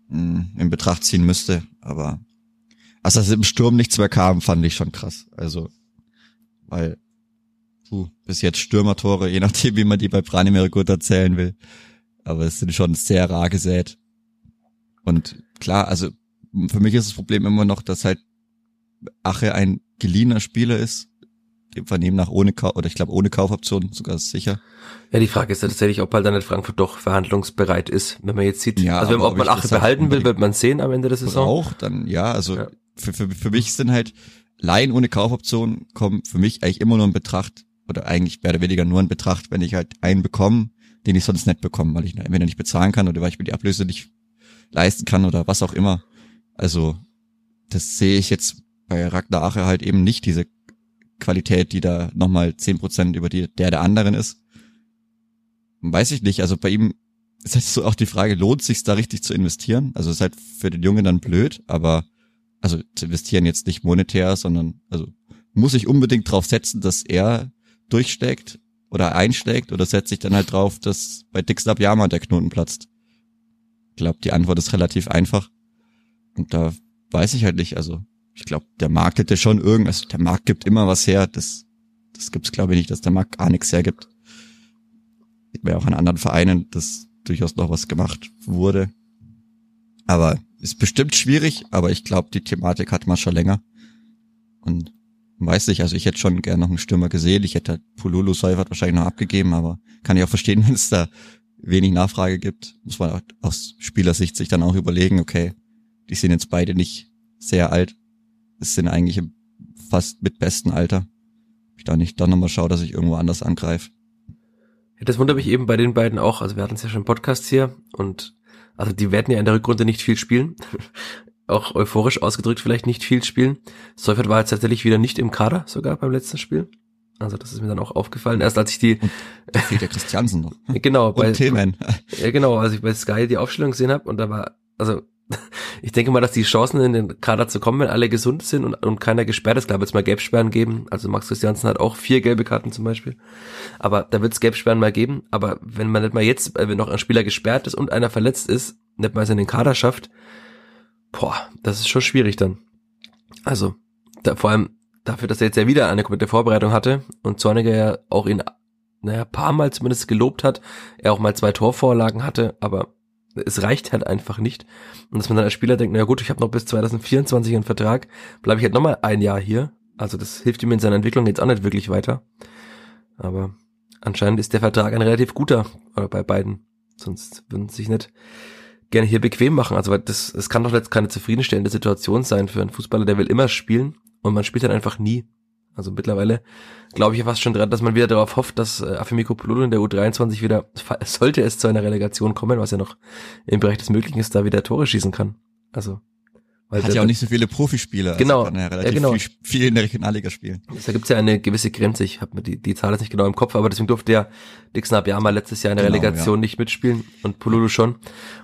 mh, hm, in Betracht ziehen müsste, aber als das im Sturm nichts mehr kam, fand ich schon krass. Also, weil puh, bis jetzt Stürmertore, je nachdem, wie man die bei Branimir gut erzählen will, aber es sind schon sehr rar gesät. Und klar, also für mich ist das Problem immer noch, dass halt Ache ein geliehener Spieler ist. Dem Vernehmen nach ohne Kauf, oder ich glaube ohne Kaufoption sogar sicher. Ja, die Frage ist ja tatsächlich, ob halt dann nicht Frankfurt doch verhandlungsbereit ist, wenn man jetzt sieht. Ja, also wenn, ob man Ache behalten will, wird man sehen am Ende der Saison. Auch dann, ja, also ja. Für, für, für mich sind halt Laien ohne Kaufoption kommen für mich eigentlich immer nur in Betracht, oder eigentlich mehr oder weniger nur in Betracht, wenn ich halt einen bekomme, den ich sonst nicht bekomme, weil ich entweder nicht bezahlen kann oder weil ich mir die Ablöse nicht leisten kann oder was auch immer. Also das sehe ich jetzt bei Ragnar Ache halt eben nicht diese Qualität, die da nochmal zehn Prozent über die der der anderen ist. Weiß ich nicht. Also bei ihm ist halt so auch die Frage, lohnt sich da richtig zu investieren? Also ist halt für den Jungen dann blöd, aber also zu investieren jetzt nicht monetär, sondern also muss ich unbedingt drauf setzen, dass er durchsteckt oder einschlägt oder setze ich dann halt drauf, dass bei Dixlab Yama der Knoten platzt? Ich glaube, die Antwort ist relativ einfach. Und da weiß ich halt nicht, also ich glaube, der Markt hätte schon irgendwas, der Markt gibt immer was her, das, das gibt's glaube ich nicht, dass der Markt gar nichts hergibt. Sieht man auch an anderen Vereinen, dass durchaus noch was gemacht wurde. Aber ist bestimmt schwierig, aber ich glaube, die Thematik hat man schon länger. Und weiß nicht, also ich hätte schon gerne noch einen Stürmer gesehen. Ich hätte halt Pululu Seifert wahrscheinlich noch abgegeben, aber kann ich auch verstehen, wenn es da wenig Nachfrage gibt. Muss man aus Spielersicht sich dann auch überlegen, okay, die sind jetzt beide nicht sehr alt. Es sind eigentlich fast mit besten Alter. ich da nicht dann nochmal schaue, dass ich irgendwo anders angreife. Ja, das wundert mich eben bei den beiden auch. Also wir hatten es ja schon im Podcast hier und also die werden ja in der Rückrunde nicht viel spielen. auch euphorisch ausgedrückt vielleicht nicht viel spielen. Seufert war jetzt tatsächlich wieder nicht im Kader, sogar beim letzten Spiel. Also das ist mir dann auch aufgefallen. Erst als ich die... Da fehlt der Christiansen noch. genau. Und bei, Tillman. Ja, genau. Als ich bei Sky die Aufstellung gesehen habe und da war... Also ich denke mal, dass die Chancen in den Kader zu kommen, wenn alle gesund sind und, und keiner gesperrt ist, klar wird es mal Gelbsperren geben. Also Max Christiansen hat auch vier gelbe Karten zum Beispiel. Aber da wird es Gelbsperren mal geben. Aber wenn man nicht mal jetzt, wenn noch ein Spieler gesperrt ist und einer verletzt ist, nicht mal es in den Kader schafft, boah, das ist schon schwierig dann. Also, da, vor allem dafür, dass er jetzt ja wieder eine komplette Vorbereitung hatte und Zorniger ja auch ihn, naja, paar Mal zumindest gelobt hat, er auch mal zwei Torvorlagen hatte, aber es reicht halt einfach nicht. Und dass man dann als Spieler denkt, naja gut, ich habe noch bis 2024 einen Vertrag, bleibe ich halt nochmal ein Jahr hier. Also das hilft ihm in seiner Entwicklung jetzt auch nicht wirklich weiter. Aber anscheinend ist der Vertrag ein relativ guter äh, bei beiden. Sonst würden sie sich nicht gerne hier bequem machen. Also das, das kann doch jetzt keine zufriedenstellende Situation sein für einen Fußballer, der will immer spielen und man spielt dann einfach nie. Also mittlerweile glaube ich ja fast schon dran, dass man wieder darauf hofft, dass äh, Afemiko Pololo in der U23 wieder, sollte es zu einer Relegation kommen, was ja noch im Bereich des Möglichen ist, da wieder Tore schießen kann. Also weil Hat ja auch nicht so viele Profispieler. Also genau. Also kann ja relativ ja, genau. Viel, viel, in der Regionalliga spielen. Da gibt's ja eine gewisse Grenze. Ich habe mir die, die Zahl jetzt nicht genau im Kopf, aber deswegen durfte ja Dixon Abiyama letztes Jahr in der genau, Relegation ja. nicht mitspielen und Polulu schon.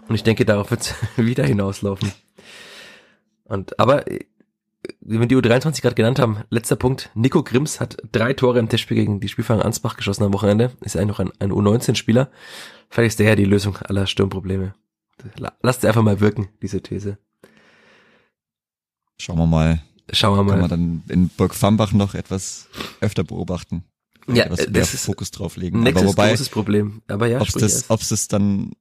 Und ich denke, darauf wird's wieder hinauslaufen. Und aber wie wir die U23 gerade genannt haben, letzter Punkt. Nico Grimms hat drei Tore im Testspiel gegen die Spielfang Ansbach geschossen am Wochenende. Ist eigentlich noch ein, ein U19-Spieler. Vielleicht ist der ja die Lösung aller Sturmprobleme. Lasst einfach mal wirken, diese These. Schauen wir mal. Schauen wir mal. Kann man dann in Burg Fambach noch etwas öfter beobachten. Ja, das ist Fokus drauf legen. Nächstes Aber wobei, großes Problem. Aber ja, ob es ob es dann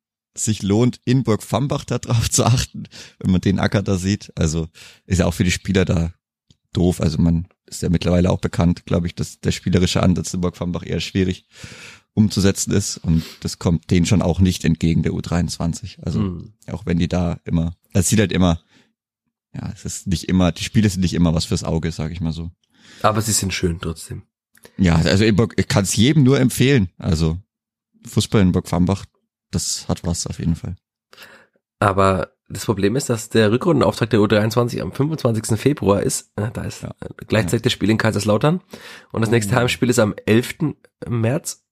sich lohnt, in Burg Fambach da drauf zu achten, wenn man den Acker da sieht. Also ist ja auch für die Spieler da doof. Also man ist ja mittlerweile auch bekannt, glaube ich, dass der spielerische Ansatz in Burg Fambach eher schwierig umzusetzen ist und das kommt denen schon auch nicht entgegen der U23. Also mhm. auch wenn die da immer, das sieht halt immer, ja, es ist nicht immer, die Spiele sind nicht immer was fürs Auge, sage ich mal so. Aber sie sind schön trotzdem. Ja, also ich kann es jedem nur empfehlen. Also Fußball in Burg Fambach, das hat was auf jeden Fall. Aber das Problem ist, dass der Rückrundenauftrag der U23 am 25. Februar ist. Äh, da ist ja. gleichzeitig ja. das Spiel in Kaiserslautern. Und das nächste oh. Heimspiel ist am 11. März.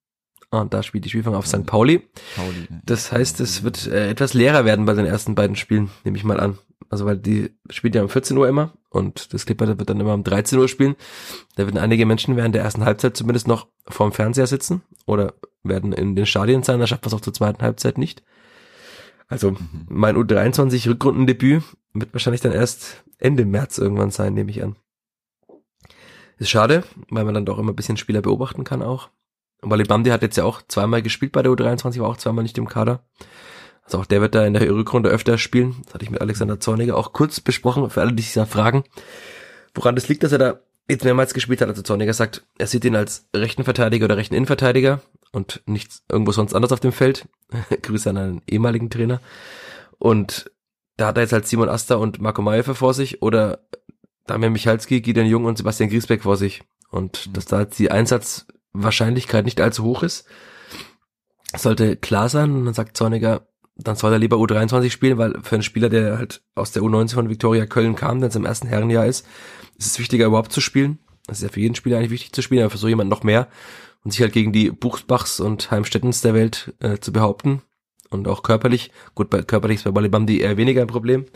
Und da spielt die Spielfang auf St. Pauli. Pauli das heißt, es wird äh, etwas leerer werden bei den ersten beiden Spielen, nehme ich mal an. Also weil die spielt ja um 14 Uhr immer und das Clipper wird dann immer um 13 Uhr spielen. Da werden einige Menschen während der ersten Halbzeit zumindest noch vorm Fernseher sitzen oder werden in den Stadien sein, da schafft man es auch zur zweiten Halbzeit nicht. Also mhm. mein U23 Rückrundendebüt wird wahrscheinlich dann erst Ende März irgendwann sein, nehme ich an. Ist schade, weil man dann doch immer ein bisschen Spieler beobachten kann auch. Wally Bamdi hat jetzt ja auch zweimal gespielt bei der U23, war auch zweimal nicht im Kader. Also auch der wird da in der Rückrunde öfter spielen. Das hatte ich mit Alexander Zorniger auch kurz besprochen, für alle, die sich da fragen, woran das liegt, dass er da jetzt mehrmals gespielt hat. Also Zorniger sagt, er sieht ihn als rechten Verteidiger oder rechten Innenverteidiger und nichts irgendwo sonst anders auf dem Feld. Grüße an einen ehemaligen Trainer. Und da hat er jetzt halt Simon Asta und Marco Mayefe vor sich oder Damian Michalski, Gideon Jung und Sebastian Griesbeck vor sich. Und mhm. dass da jetzt die Einsatzwahrscheinlichkeit nicht allzu hoch ist, sollte klar sein. Und dann sagt Zorniger, dann soll er lieber U23 spielen, weil für einen Spieler, der halt aus der U19 von Viktoria Köln kam, der jetzt im ersten Herrenjahr ist, ist es wichtiger überhaupt zu spielen. Das ist ja für jeden Spieler eigentlich wichtig zu spielen, aber für so jemanden noch mehr. Und sich halt gegen die Buchsbachs und Heimstettens der Welt äh, zu behaupten. Und auch körperlich. Gut, bei körperlich ist bei Balibamdi eher weniger ein Problem,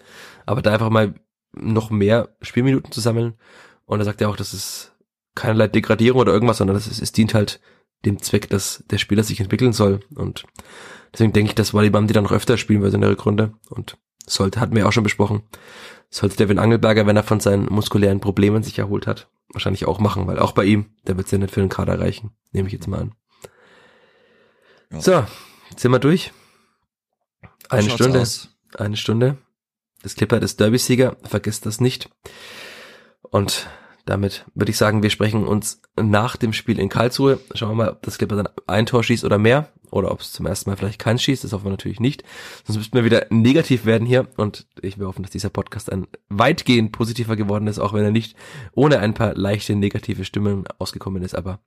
aber da einfach mal noch mehr Spielminuten zu sammeln. Und er sagt ja auch, das ist keinerlei Degradierung oder irgendwas, sondern das ist, es dient halt dem Zweck, dass der Spieler sich entwickeln soll. Und Deswegen denke ich, dass Walibam die dann noch öfter spielen wird in der Rückrunde. Und sollte, hatten wir auch schon besprochen, sollte Devin Angelberger, wenn er von seinen muskulären Problemen sich erholt hat, wahrscheinlich auch machen, weil auch bei ihm, der wird es ja nicht für den Kader reichen. Nehme ich jetzt mal an. Ja. So, sind wir durch. Eine Schaut's Stunde. Aus. Eine Stunde. Das Clipper ist Derby-Sieger, vergesst das nicht. Und damit würde ich sagen, wir sprechen uns nach dem Spiel in Karlsruhe. Schauen wir mal, ob das Clipper dann ein Tor schießt oder mehr. Oder ob es zum ersten Mal vielleicht keins schießt. Das hoffen wir natürlich nicht. Sonst müssten wir wieder negativ werden hier. Und ich will hoffen, dass dieser Podcast ein weitgehend positiver geworden ist, auch wenn er nicht ohne ein paar leichte negative Stimmen ausgekommen ist. Aber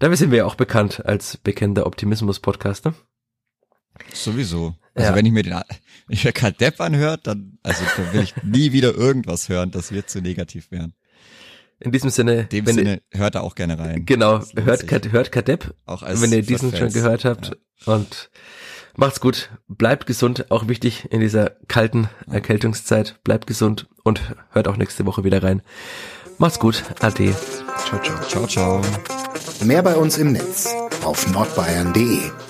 dafür sind wir ja auch bekannt als bekennender Optimismus-Podcast. Ne? Sowieso. Also ja. wenn ich mir den, wenn ich mir Kadepp anhört, dann, also dann will ich nie wieder irgendwas hören, das wird zu negativ werden. In diesem Sinne. In dem Sinne, hört da auch gerne rein. Genau, hört, Kat, hört Kadepp, auch als wenn ihr diesen schon gehört habt. Ja. Und macht's gut, bleibt gesund, auch wichtig in dieser kalten Erkältungszeit. Bleibt gesund und hört auch nächste Woche wieder rein. Macht's gut, ade. Ciao, ciao. Ciao, ciao. Mehr bei uns im Netz auf nordbayern.de